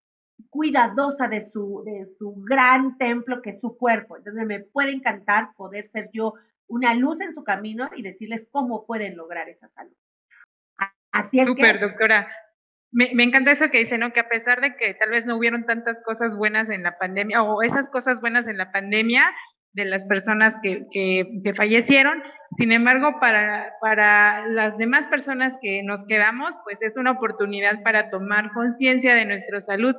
Speaker 1: cuidadosa de su, de su gran templo que es su cuerpo. Entonces me puede encantar poder ser yo una luz en su camino y decirles cómo pueden lograr esa salud.
Speaker 3: Así es Súper, doctora. Me, me, encanta eso que dice, ¿no? Que a pesar de que tal vez no hubieron tantas cosas buenas en la pandemia o esas cosas buenas en la pandemia de las personas que, que, fallecieron, sin embargo, para, para las demás personas que nos quedamos, pues es una oportunidad para tomar conciencia de nuestra salud.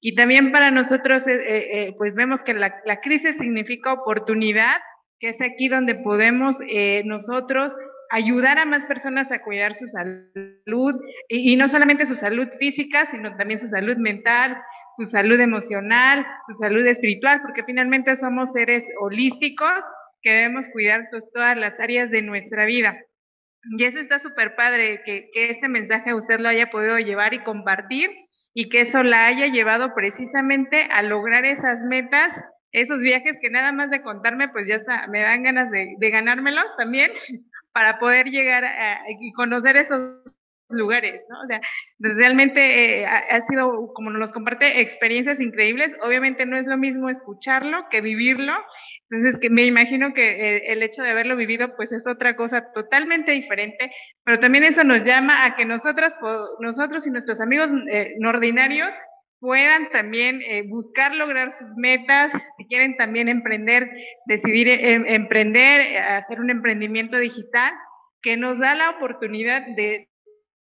Speaker 3: Y también para nosotros, eh, eh, eh, pues vemos que la, la, crisis significa oportunidad, que es aquí donde podemos nosotros ayudar a más personas a cuidar su salud y, no solamente su salud física, sino también su salud mental, su salud emocional, su salud espiritual, porque finalmente somos seres holísticos que debemos cuidar pues, todas las áreas de nuestra vida. Y eso está súper padre, que, que este mensaje usted lo haya podido llevar y compartir y que eso la haya llevado precisamente a lograr esas metas, esos viajes que nada más de contarme, pues ya está, me dan ganas de, de ganármelos también, para poder llegar a, y conocer esos lugares, ¿no? O sea, realmente eh, ha, sido, como nos comparte, experiencias increíbles. Obviamente no es lo mismo escucharlo que vivirlo. Entonces, que me imagino que el, hecho de haberlo vivido, pues es otra cosa totalmente diferente. Pero también eso nos llama a que nosotros, nosotros y nuestros amigos eh, no ordinarios puedan también eh, buscar lograr sus metas, si quieren también emprender, decidir em, emprender, eh, hacer un emprendimiento digital, que nos da la oportunidad de,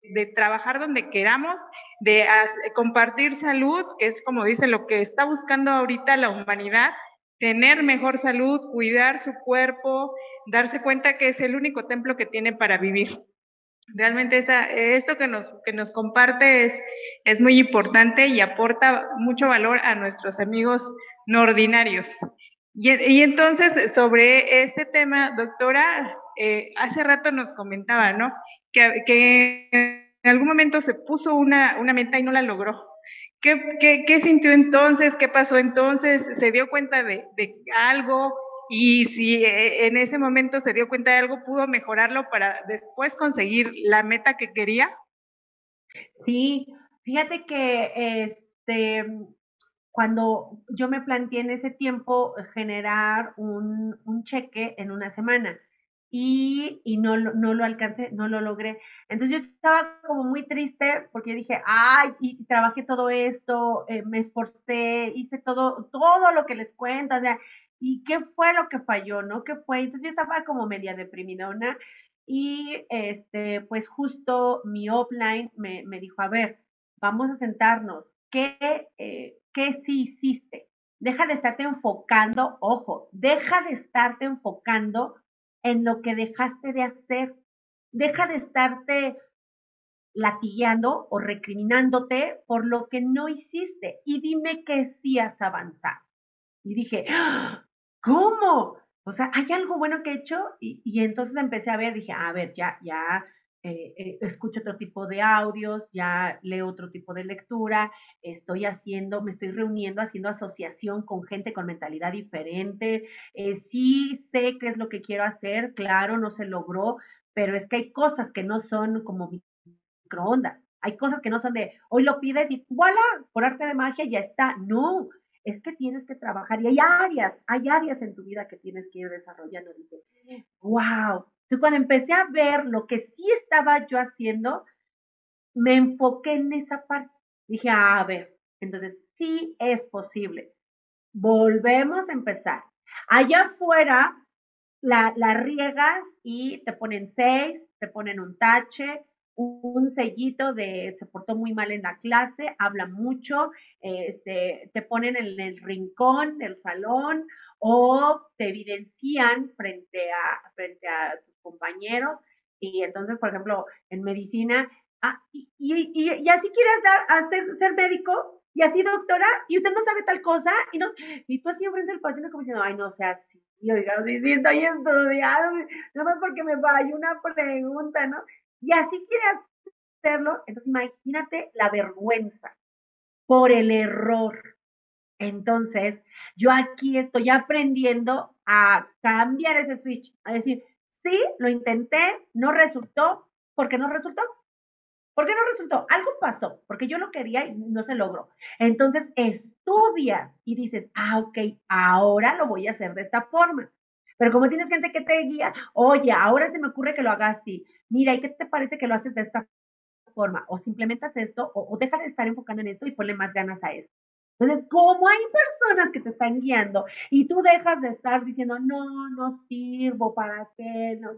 Speaker 3: de trabajar donde queramos, de compartir salud, que es como dice lo que está buscando ahorita la humanidad, tener mejor salud, cuidar su cuerpo, darse cuenta que es el único templo que tiene para vivir. Realmente esto que nos, que nos comparte es, es muy importante y aporta mucho valor a nuestros amigos no ordinarios. Y, y entonces, sobre este tema, doctora, eh, hace rato nos comentaba, ¿no? Que, que, en algún momento se puso una, una meta y no la logró. ¿Qué, qué, qué sintió entonces? ¿Qué pasó entonces? ¿Se dio cuenta de, de algo? Y si eh, en ese momento se dio cuenta de algo, pudo mejorarlo para después conseguir la meta que quería.
Speaker 1: Sí, fíjate que este cuando yo me planteé en ese tiempo generar un, cheque en una semana y, y no, no lo alcancé, no lo logré. Entonces yo estaba como muy triste porque dije, ay, y trabajé todo esto, eh, me esforcé, hice todo, todo lo que les cuento, o sea, ¿Y qué fue lo que falló, no? ¿Qué fue? Entonces yo estaba como media deprimidona y este, pues justo mi offline me, me dijo, a ver, vamos a sentarnos, ¿qué, eh, ¿qué sí hiciste? Deja de estarte enfocando, ojo, deja de estarte enfocando en lo que dejaste de hacer. Deja de estarte latigueando o recriminándote por lo que no hiciste y dime que sí has avanzado. Y dije, ¡Ah! ¿Cómo? O sea, ¿hay algo bueno que he hecho? Y, y entonces empecé a ver, dije, a ver, ya, ya eh, eh, escucho otro tipo de audios, ya leo otro tipo de lectura, estoy haciendo, me estoy reuniendo, haciendo asociación con gente con mentalidad diferente. Eh, sí sé qué es lo que quiero hacer, claro, no se logró, pero es que hay cosas que no son como microondas. Hay cosas que no son de, hoy lo pides y voilà, por arte de magia ya está. No, es que tienes que trabajar y hay áreas, hay áreas en tu vida que tienes que ir desarrollando. Dije, wow. Entonces, cuando empecé a ver lo que sí estaba yo haciendo, me enfoqué en esa parte. Dije, a ver, entonces sí es posible. Volvemos a empezar. Allá afuera la, la riegas y te ponen seis, te ponen un tache, un sellito de se portó muy mal en la clase, habla mucho, este, te ponen en el rincón del salón o te evidencian frente a, frente a tus compañeros. Y entonces, por ejemplo, en medicina, ah, y, y, así quieres dar, hacer, ser médico, y así doctora, y usted no sabe tal cosa, y no, y tú así enfrente del paciente como diciendo, ay, no sea así, oiga, sí, estoy estudiado, nada más porque me falló una pregunta, ¿no? Y así quieres hacerlo, entonces imagínate la vergüenza por el error. Entonces, yo aquí estoy aprendiendo a cambiar ese switch, a decir, sí, lo intenté, no resultó, ¿por qué no resultó? ¿Por qué no resultó? Algo pasó, porque yo lo quería y no se logró. Entonces estudias y dices, ah, ok, ahora lo voy a hacer de esta forma. Pero como tienes gente que te guía, oye, ahora se me ocurre que lo haga así. Mira, ¿y qué te parece que lo haces de esta forma? O simplemente haces esto, o, o deja de estar enfocando en esto y ponle más ganas a esto. Entonces, como hay personas que te están guiando y tú dejas de estar diciendo, no, no sirvo, ¿para qué? No,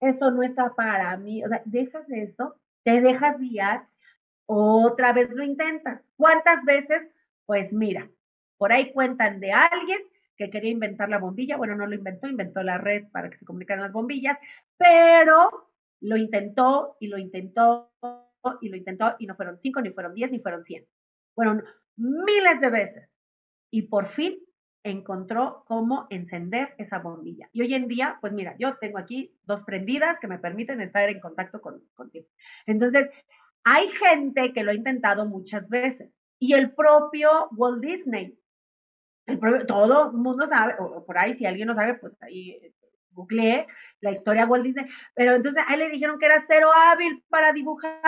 Speaker 1: esto no está para mí. O sea, dejas de eso te dejas guiar, otra vez lo intentas. ¿Cuántas veces? Pues mira, por ahí cuentan de alguien que quería inventar la bombilla, bueno, no lo inventó, inventó la red para que se comunicaran las bombillas, pero lo intentó y lo intentó y lo intentó y no fueron cinco, ni fueron diez, ni fueron cien. Fueron miles de veces. Y por fin encontró cómo encender esa bombilla. Y hoy en día, pues mira, yo tengo aquí dos prendidas que me permiten estar en contacto con, contigo. Entonces, hay gente que lo ha intentado muchas veces. Y el propio Walt Disney, el todo el mundo sabe, o por ahí si alguien no sabe, pues ahí googleé la historia de Walt Disney. Pero entonces a él le dijeron que era cero hábil para dibujar,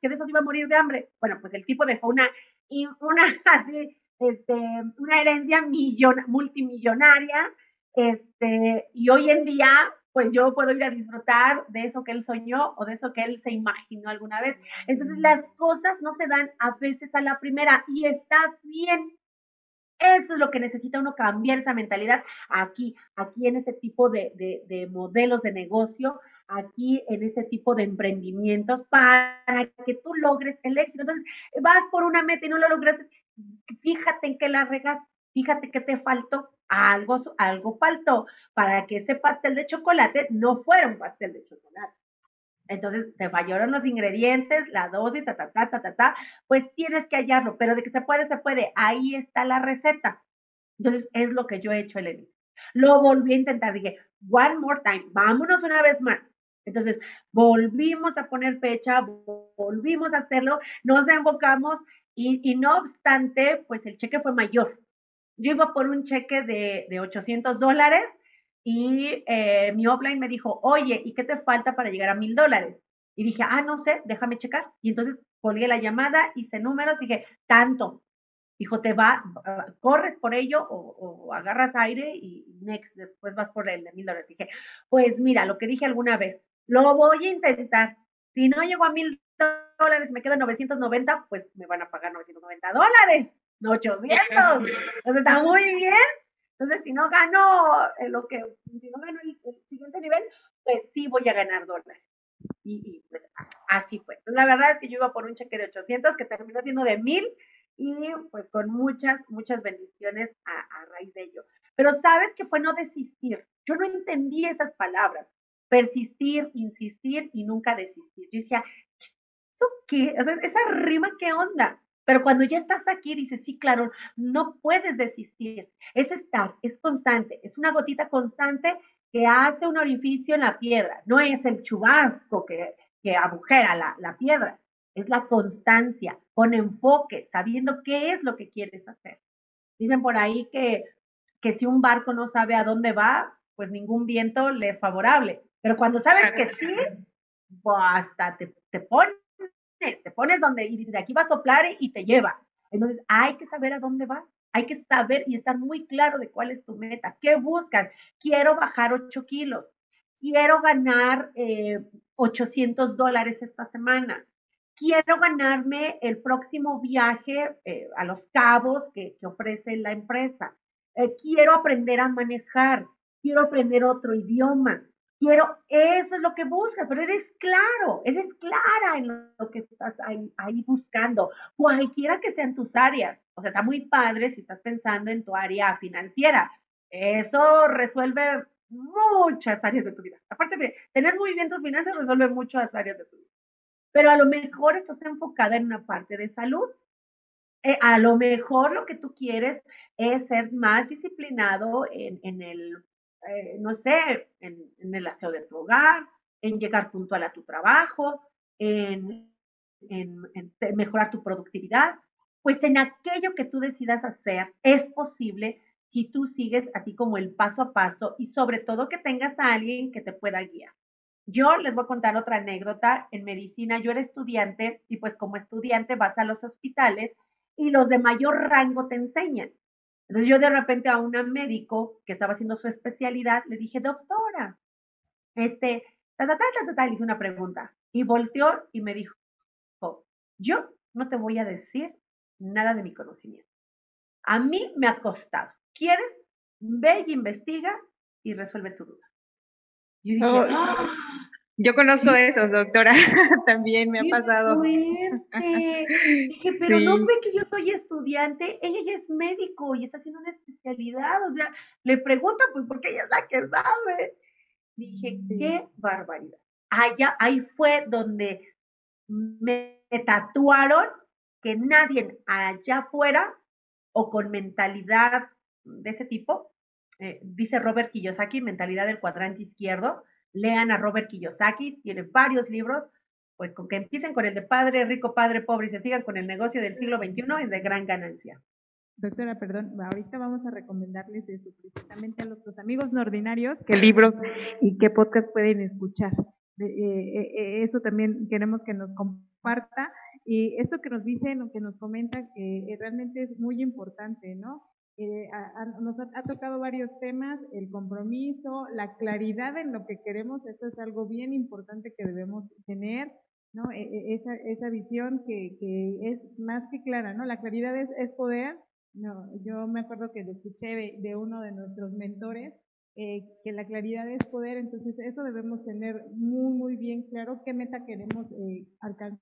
Speaker 1: que de eso se iba a morir de hambre. Bueno, pues el tipo dejó una, una [LAUGHS] así este, una herencia multimillonaria, este, y hoy en día, pues yo puedo ir a disfrutar de eso que él soñó o de eso que él se imaginó alguna vez. Entonces las cosas no se dan a veces a la primera y está bien. Eso es lo que necesita uno cambiar esa mentalidad aquí, aquí en este tipo de, de, de modelos de negocio, aquí en este tipo de emprendimientos para que tú logres el éxito. Entonces, vas por una meta y no lo logras, fíjate en qué la regas, fíjate que te faltó, algo, algo faltó para que ese pastel de chocolate no fuera un pastel de chocolate. Entonces, te fallaron los ingredientes, la dosis, ta, ta, ta, ta, ta, ta, pues tienes que hallarlo, pero de que se puede, se puede. Ahí está la receta. Entonces, es lo que yo he hecho, Eleni. Lo volví a intentar, dije, one more time, vámonos una vez más. Entonces, volvimos a poner fecha, volvimos a hacerlo, nos enfocamos y, no obstante, pues el cheque fue mayor. Yo iba por un cheque de, de 800 dólares y eh, mi offline me dijo, oye, ¿y qué te falta para llegar a mil dólares? Y dije, ah, no sé, déjame checar. Y entonces colgué la llamada, hice números, dije, tanto. Dijo, te va, corres por ello o, o, agarras aire y next, después vas por el de mil dólares. Dije, pues mira, lo que dije alguna vez, lo voy a intentar. Si no llego a mil dólares me quedan 990, pues me van a pagar 990 dólares, no 800. Entonces [LAUGHS] está muy bien. Entonces, si no gano lo que, si no gano el, siguiente nivel, pues sí voy a ganar dólares. Y, pues así fue. Entonces, la verdad es que yo iba por un cheque de 800 que terminó siendo de 1000 y pues con muchas, muchas bendiciones a, raíz de ello. Pero sabes que fue no desistir. Yo no entendí esas palabras. Persistir, insistir y nunca desistir. Yo decía, qué? esa rima, ¿qué onda? Pero cuando ya estás aquí, dices, sí, claro, no puedes desistir. Es estar, es constante, es una gotita constante que hace un orificio en la piedra. No es el chubasco que, que agujera la, la piedra, es la constancia, con enfoque, sabiendo qué es lo que quieres hacer. Dicen por ahí que, que si un barco no sabe a dónde va, pues ningún viento le es favorable. Pero cuando sabes que sí, pues hasta te, te pones te pones donde y de aquí va a soplar y te lleva. Entonces, hay que saber a dónde va. Hay que saber y estar muy claro de cuál es tu meta. ¿Qué buscas? Quiero bajar 8 kilos. Quiero ganar 800 eh, dólares esta semana. Quiero ganarme el próximo viaje eh, a los cabos que, ofrece la empresa. Eh, quiero aprender a manejar. Quiero aprender otro idioma. Quiero, eso es lo que buscas, pero eres claro, eres clara en lo que estás ahí, buscando, cualquiera que sean tus áreas. O sea, está muy padre si estás pensando en tu área financiera. Eso resuelve muchas áreas de tu vida. Aparte tener muy bien tus finanzas, resuelve muchas áreas de tu vida. Pero a lo mejor estás enfocada en una parte de salud. Eh, a lo mejor lo que tú quieres es ser más disciplinado en, en el, eh, no sé, en, en, el aseo de tu hogar, en llegar puntual a tu trabajo, en, en mejorar tu productividad pues en aquello que tú decidas hacer es posible si tú sigues así como el paso a paso y sobre todo que tengas a alguien que te pueda guiar. Yo les voy a contar otra anécdota. En medicina yo era estudiante y pues como estudiante vas a los hospitales y los de mayor rango te enseñan. Entonces yo de repente a una médico que estaba haciendo su especialidad le dije, doctora, este, ta, ta, ta, ta, le hice una pregunta y volteó y me dijo, yo no te voy a decir nada de mi conocimiento. A mí me ha costado. ¿Quieres? Ve y investiga y resuelve tu duda.
Speaker 3: Yo dije, oh, ¡Ah! Yo conozco de esos, doctora. [LAUGHS] También me ha pasado.
Speaker 1: Dije, pero no ve que yo soy estudiante, ella ya es médico y está haciendo una especialidad. O sea, le pregunta, pues, porque ella es la que sabe. Dije, qué barbaridad. Allá, ahí fue donde me tatuaron que nadie allá afuera o con mentalidad de ese tipo, eh, dice Robert Kiyosaki, Mentalidad del Cuadrante Izquierdo, lean a Robert Kiyosaki, tiene varios libros, pues con que empiecen con el de padre rico, padre pobre y se sigan con el negocio del siglo XXI es de gran ganancia.
Speaker 3: Doctora, perdón, ahorita vamos a recomendarles eso precisamente a los, amigos no ordinarios, qué libros y qué podcast pueden escuchar. Eh, eh, eso también queremos que nos comparta y esto que nos dicen o que nos comentan que eh, realmente es muy importante, ¿no? Eh, nos ha, tocado varios temas, el compromiso, la claridad en lo que queremos, esto es algo bien importante que debemos tener, ¿no? E, e, esa, esa visión que, que es más que clara, ¿no? La claridad es, es poder, no, yo me acuerdo que escuché de, uno de nuestros mentores, eh, que la claridad es poder, entonces eso debemos tener muy, muy bien claro qué meta queremos eh, alcanzar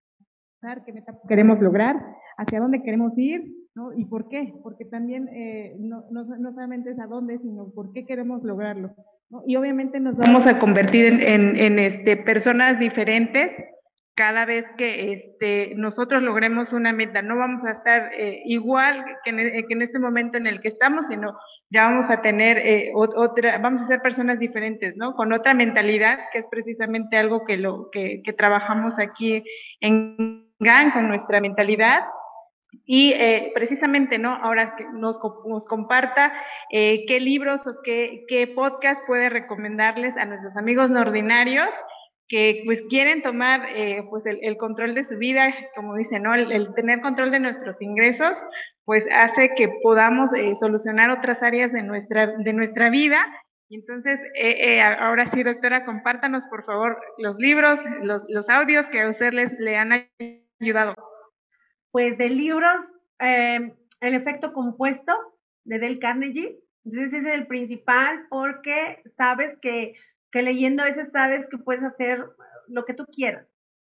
Speaker 3: qué meta queremos lograr, hacia dónde queremos ir, ¿no? Y por qué, porque también eh, no, no, no, solamente es a dónde, sino por qué queremos lograrlo. ¿no? Y obviamente nos vamos a convertir en, en, este, personas diferentes cada vez que este, nosotros logremos una meta. No vamos a estar eh, igual que en, eh, que en, este momento en el que estamos, sino ya vamos a tener eh, otra, vamos a ser personas diferentes, ¿no? Con otra mentalidad, que es precisamente algo que, lo, que, que trabajamos aquí en GAN, con nuestra mentalidad. Y precisamente, ¿no? Ahora que nos, comparta qué libros o qué, qué podcast puede recomendarles a nuestros amigos no ordinarios que pues quieren tomar eh, pues el, control de su vida, como dicen, ¿no? El, tener control de nuestros ingresos, pues hace que podamos eh, solucionar otras áreas de nuestra, de nuestra vida. Y entonces, eh, ahora sí, doctora, compártanos por favor los libros, los, los audios que a usted les le han ayudado.
Speaker 1: Pues de libros, El efecto compuesto de Del Carnegie. Entonces ese es el principal porque sabes que que leyendo veces sabes que puedes hacer lo que tú quieras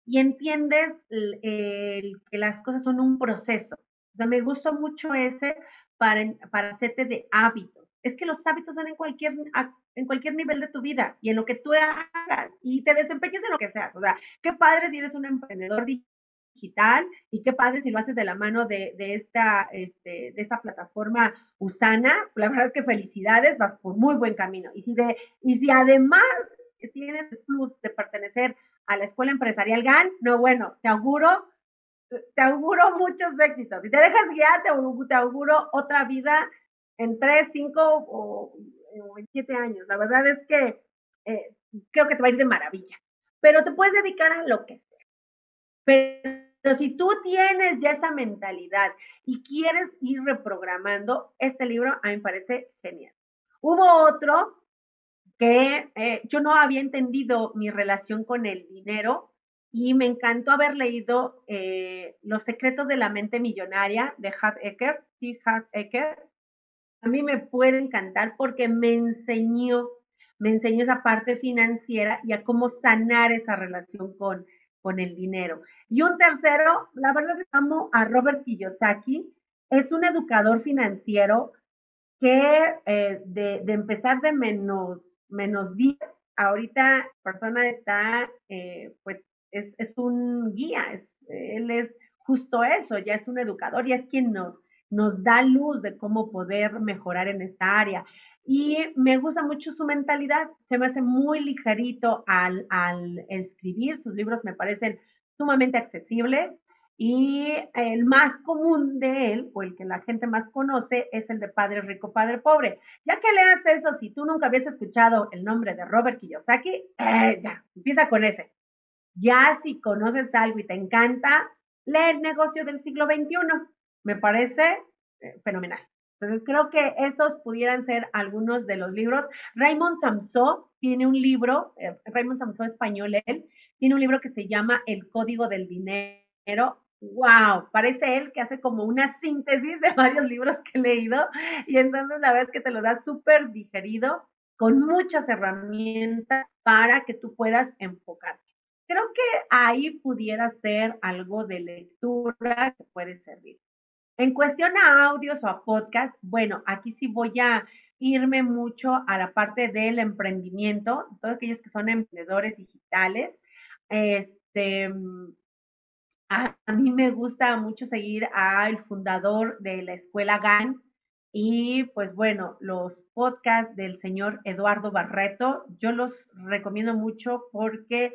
Speaker 1: y entiendes que las cosas son un proceso. O sea, me gustó mucho ese para, para hacerte de hábitos. Es que los hábitos son en cualquier, en cualquier nivel de tu vida y en lo que tú hagas y te desempeñes en lo que seas. O sea, qué padre si eres un emprendedor digital y qué padre si lo haces de la mano de, esta, este, de esta plataforma Usana. La verdad es que felicidades, vas por muy buen camino. Y si, de, y si además tienes el plus de pertenecer a la escuela empresarial GAN, no, bueno, te auguro, te auguro muchos éxitos. Si te dejas guiar, te, auguro otra vida en tres, cinco o, en siete años. La verdad es que eh, creo que te va a ir de maravilla. Pero te puedes dedicar a lo que sea. Pero Pero si tú tienes ya esa mentalidad y quieres ir reprogramando, este libro a mí me parece genial. Hubo otro que eh, yo no había entendido mi relación con el dinero y me encantó haber leído eh, Los secretos de la mente millonaria de Hart Ecker, T. Hart Ecker. A mí me puede encantar porque me enseñó, me enseñó esa parte financiera y a cómo sanar esa relación con, con el dinero. Y un tercero, la verdad amo a Robert Kiyosaki, es un educador financiero que eh, de, empezar de menos, menos 10, ahorita persona está, eh, pues es, es, un guía, es, él es justo eso, ya es un educador, y es quien nos, nos da luz de cómo poder mejorar en esta área. Y me gusta mucho su mentalidad, se me hace muy ligerito al, al escribir, sus libros me parecen sumamente accesibles y el más común de él, o el que la gente más conoce, es el de Padre Rico, Padre Pobre. Ya que leas eso, si tú nunca habías escuchado el nombre de Robert Kiyosaki, eh, ya, empieza con ese. Ya si conoces algo y te encanta, lee el negocio del siglo XXI. Me parece eh, fenomenal. Entonces creo que esos pudieran ser algunos de los libros. Raymond Samso tiene un libro, eh, Raymond Samso español, él, tiene un libro que se llama El Código del Dinero. ¡Wow! Parece él que hace como una síntesis de [LAUGHS] varios libros que he leído y entonces la vez que te lo da súper digerido, con muchas herramientas para que tú puedas enfocarte. Creo que ahí pudiera ser algo de lectura que puede servir. En cuestión a audios o a podcast, bueno, aquí sí voy a irme mucho a la parte del emprendimiento, todos aquellos que son emprendedores digitales. Este, a, mí me gusta mucho seguir al fundador de la escuela GAN y pues bueno, los podcasts del señor Eduardo Barreto, yo los recomiendo mucho porque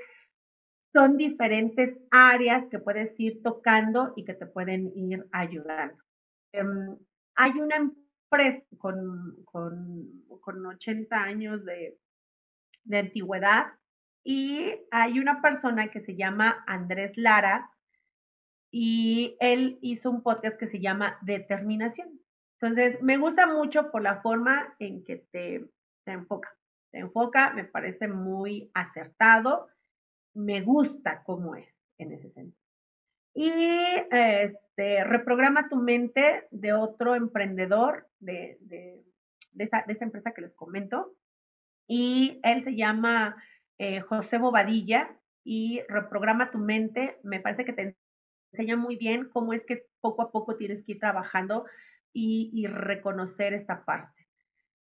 Speaker 1: son diferentes áreas que puedes ir tocando y que te pueden ir ayudando. Em, hay una empresa con, con, con 80 años de, de antigüedad y hay una persona que se llama Andrés Lara y él hizo un podcast que se llama Determinación. Entonces, me gusta mucho por la forma en que te, te enfoca. Te enfoca, me parece muy acertado me gusta cómo es en ese sentido. Y este, reprograma tu mente de otro emprendedor de, de, de, esa, de esta empresa que les comento. Y él se llama eh, José Bobadilla y reprograma tu mente. Me parece que te enseña muy bien cómo es que poco a poco tienes que ir trabajando y reconocer esta parte.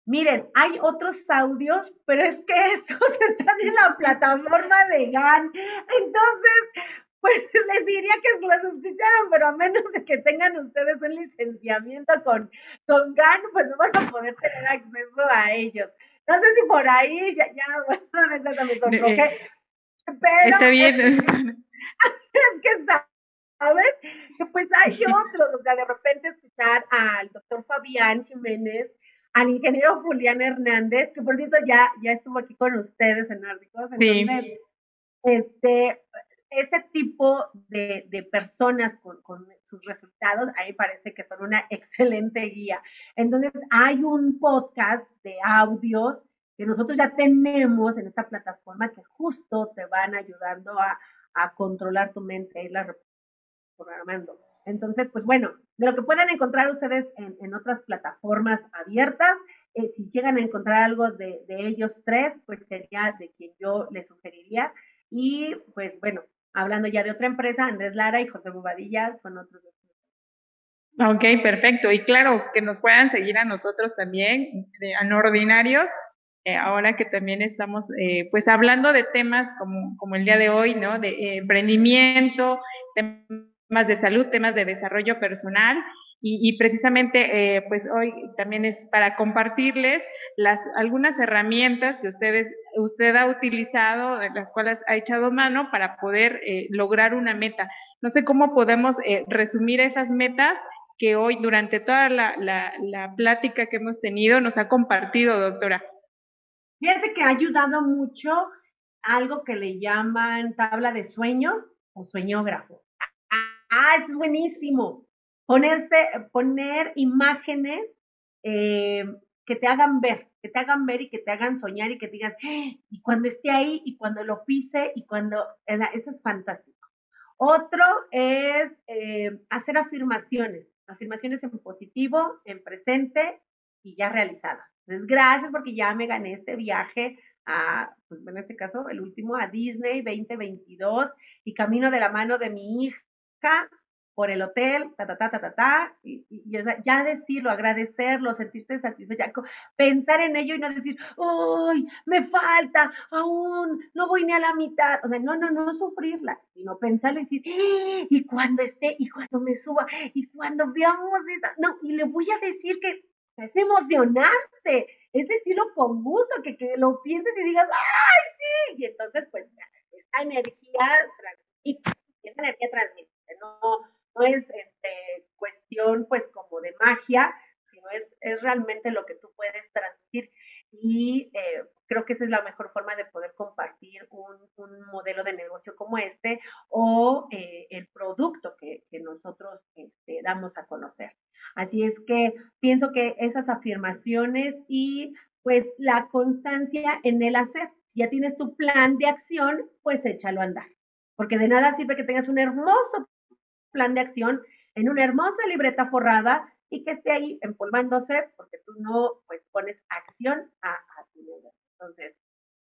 Speaker 1: Miren, hay otros audios, pero es que [LAUGHS] esos están en la plataforma de GAN. Entonces, pues [LAUGHS] les diría que los escucharon, pero a menos de que tengan ustedes un licenciamiento con, con GAN, pues no van a poder tener acceso a ellos. No sé si por ahí ya, ya [LAUGHS] bueno, me sonroje,
Speaker 3: eh, pero... Está bien. Pues,
Speaker 1: es que, ¿sabes? Pues hay otros, o sea, de repente escuchar al doctor Fabián Jiménez, al ingeniero Julián Hernández, que por cierto ya, ya estuvo aquí con ustedes en Árdicos.
Speaker 3: Sí.
Speaker 1: este, ese tipo de, de personas con, con, sus resultados, a mí parece que son una [LAUGHS] excelente guía. Entonces, hay un podcast de audios que nosotros ya tenemos en esta plataforma que justo te van ayudando a, a controlar tu mente y la reprogramando. Entonces, pues bueno, de lo que puedan encontrar ustedes en, otras plataformas abiertas, eh, si llegan a encontrar algo de, ellos tres, pues sería de quien yo les sugeriría. Y pues bueno, hablando ya de otra empresa, Andrés Lara y José Bobadilla son otros dos.
Speaker 3: Ok, perfecto. Y claro, que nos puedan seguir a nosotros también, a no ordinarios, eh, ahora que también estamos eh, pues hablando de temas como, como el día de hoy, ¿no? De emprendimiento, temas de salud, temas de desarrollo personal. Y, precisamente, eh, pues hoy también es para compartirles las algunas herramientas que ustedes, usted ha utilizado, las cuales ha echado mano para poder eh, lograr una meta. No sé cómo podemos eh, resumir esas metas que hoy, durante toda la, la, la plática que hemos tenido, nos ha compartido, doctora.
Speaker 1: Fíjate que ha ayudado mucho algo que le llaman tabla de sueños o sueñógrafo Ah, es buenísimo. Ponerse, poner imágenes eh, que te hagan ver, que te hagan ver y que te hagan soñar y que te digas, ¡Ah! y cuando esté ahí y cuando lo pise y cuando, eso es fantástico. Otro es eh, hacer afirmaciones, afirmaciones en positivo, en presente y ya realizadas. Entonces, gracias porque ya me gané este viaje a, pues en este caso, el último a Disney 2022 y camino de la mano de mi hija por el hotel, ta, ta, ta, ta, ta, ta, y, ya decirlo, agradecerlo, sentirte satisfecha, pensar en ello y no decir, uy, me falta, aún, no voy ni a la mitad, o sea, no, no, no sufrirla, sino pensarlo y decir, ¡Ah! y cuando esté, y cuando me suba, y cuando veamos, no, y le voy a decir que es emocionarte, es decirlo con gusto, que, que lo pienses y digas, ¡ay, sí! Y entonces, pues, esa energía transmite, esa energía transmite, no no es este, cuestión pues como de magia, sino es, es realmente lo que tú puedes transmitir y eh, creo que esa es la mejor forma de poder compartir un, un modelo de negocio como este o eh, el producto que, que nosotros este, damos a conocer. Así es que pienso que esas afirmaciones y pues la constancia en el hacer. Si ya tienes tu plan de acción, pues échalo a andar. Porque de nada sirve que tengas un hermoso plan de acción en una hermosa libreta forrada y que esté ahí empolvándose porque tú no pues pones acción a, tu negocio. Entonces,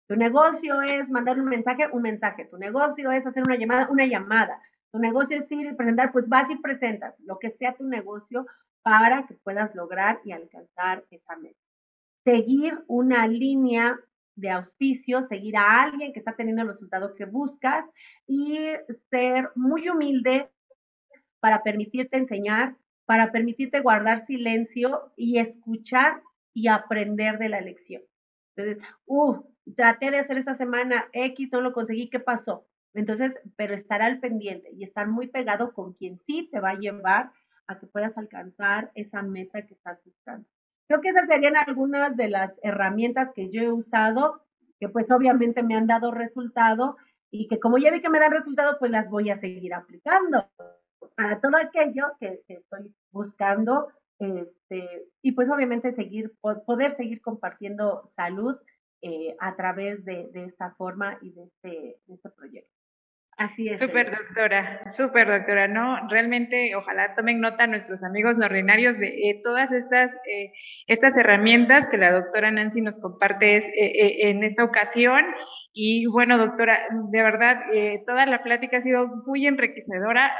Speaker 1: tu negocio es mandar un mensaje, un mensaje. Tu negocio es hacer una llamada, una llamada. Tu negocio es ir y presentar, pues vas y presentas lo que sea tu negocio para que puedas lograr y alcanzar esa meta. Seguir una línea de auspicio, seguir a alguien que está teniendo el resultado que buscas y ser muy humilde para permitirte enseñar, para permitirte guardar silencio y escuchar y aprender de la lección. Entonces, uh, traté de hacer esta semana X, no lo conseguí, ¿qué pasó? Entonces, pero estar al pendiente y estar muy pegado con quien sí te va a llevar a que puedas alcanzar esa meta que estás buscando. Creo que esas serían algunas de las herramientas que yo he usado, que pues obviamente me han dado resultado y que como ya vi que me dan resultado, pues las voy a seguir aplicando para todo aquello que, estoy buscando este, y pues obviamente seguir, poder seguir compartiendo salud eh, a través de, esta forma y de este, este proyecto. Así es.
Speaker 3: Súper doctora, súper doctora, ¿no? Realmente ojalá tomen nota nuestros amigos ordinarios de eh, todas estas, eh, estas herramientas que la doctora Nancy nos comparte en esta ocasión. Y bueno, doctora, de verdad, toda la plática ha sido muy enriquecedora.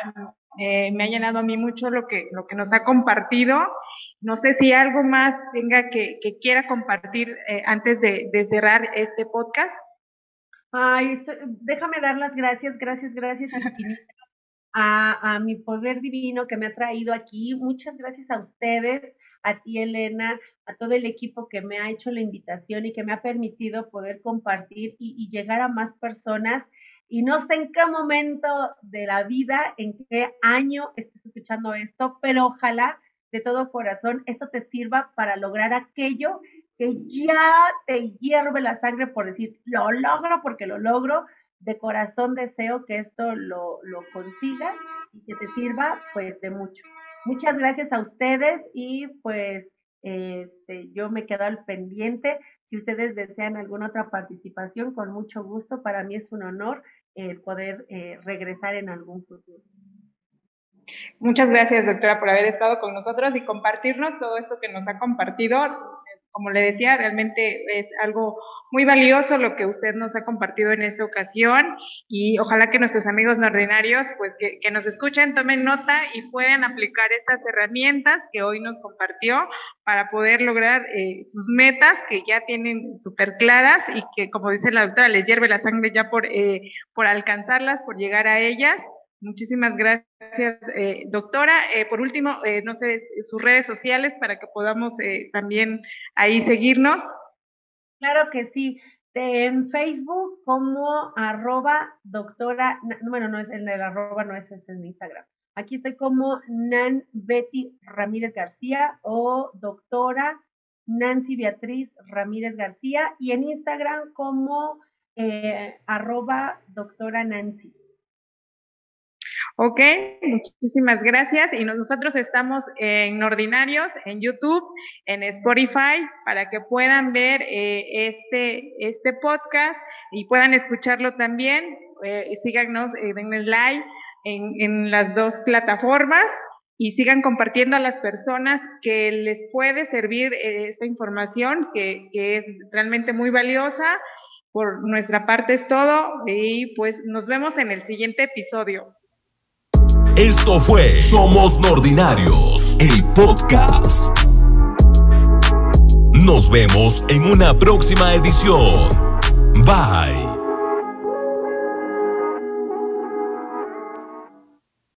Speaker 3: Eh, me ha llenado a mí mucho lo que, lo que nos ha compartido. No sé si algo más tenga que, quiera compartir eh, antes de, cerrar este podcast.
Speaker 1: Ay, déjame dar las gracias, gracias, gracias a, a mi poder divino que me ha traído aquí. Muchas gracias a ustedes, a ti, Elena, a todo el equipo que me ha hecho la invitación y que me ha permitido poder compartir y llegar a más personas y no sé en qué momento de la vida, en qué año estés escuchando esto, pero ojalá de todo corazón esto te sirva para lograr aquello que ya te hierve la sangre por decir, lo logro porque lo logro. De corazón deseo que esto lo, lo consiga y que te sirva pues de mucho. Muchas gracias a ustedes y pues este, yo me quedo al pendiente. Si ustedes desean alguna otra participación, con mucho gusto. Para mí es un honor eh, poder eh, regresar en algún futuro.
Speaker 3: Muchas gracias, doctora, por haber estado con nosotros y compartirnos todo esto que nos ha compartido como le decía, realmente es algo muy valioso lo que usted nos ha compartido en esta ocasión y ojalá que nuestros amigos no ordinarios, pues que, nos escuchen, tomen nota y puedan aplicar estas herramientas que hoy nos compartió para poder lograr eh, sus metas que ya tienen súper claras y que, como dice la doctora, les hierve la sangre ya por, eh, por alcanzarlas, por llegar a ellas Muchísimas gracias, eh, doctora. Eh, por último, eh, no sé, sus redes sociales para que podamos también ahí seguirnos.
Speaker 1: Claro que sí. En Facebook como arroba doctora, bueno, no es en el arroba, no es, es en Instagram. Aquí estoy como Nan Betty Ramírez García o doctora Nancy Beatriz Ramírez García y en Instagram como arroba doctora Nancy.
Speaker 3: Ok, muchísimas gracias. Y nosotros estamos en Ordinarios, en YouTube, en Spotify, para que puedan ver eh, este, este podcast y puedan escucharlo también. Eh, síganos, eh, denle like en, en las dos plataformas y sigan compartiendo a las personas que les puede servir esta información, que, que es realmente muy valiosa. Por nuestra parte es todo y pues nos vemos en el siguiente episodio.
Speaker 2: Esto fue Somos Nordinarios, el podcast. Nos vemos en una próxima edición. Bye.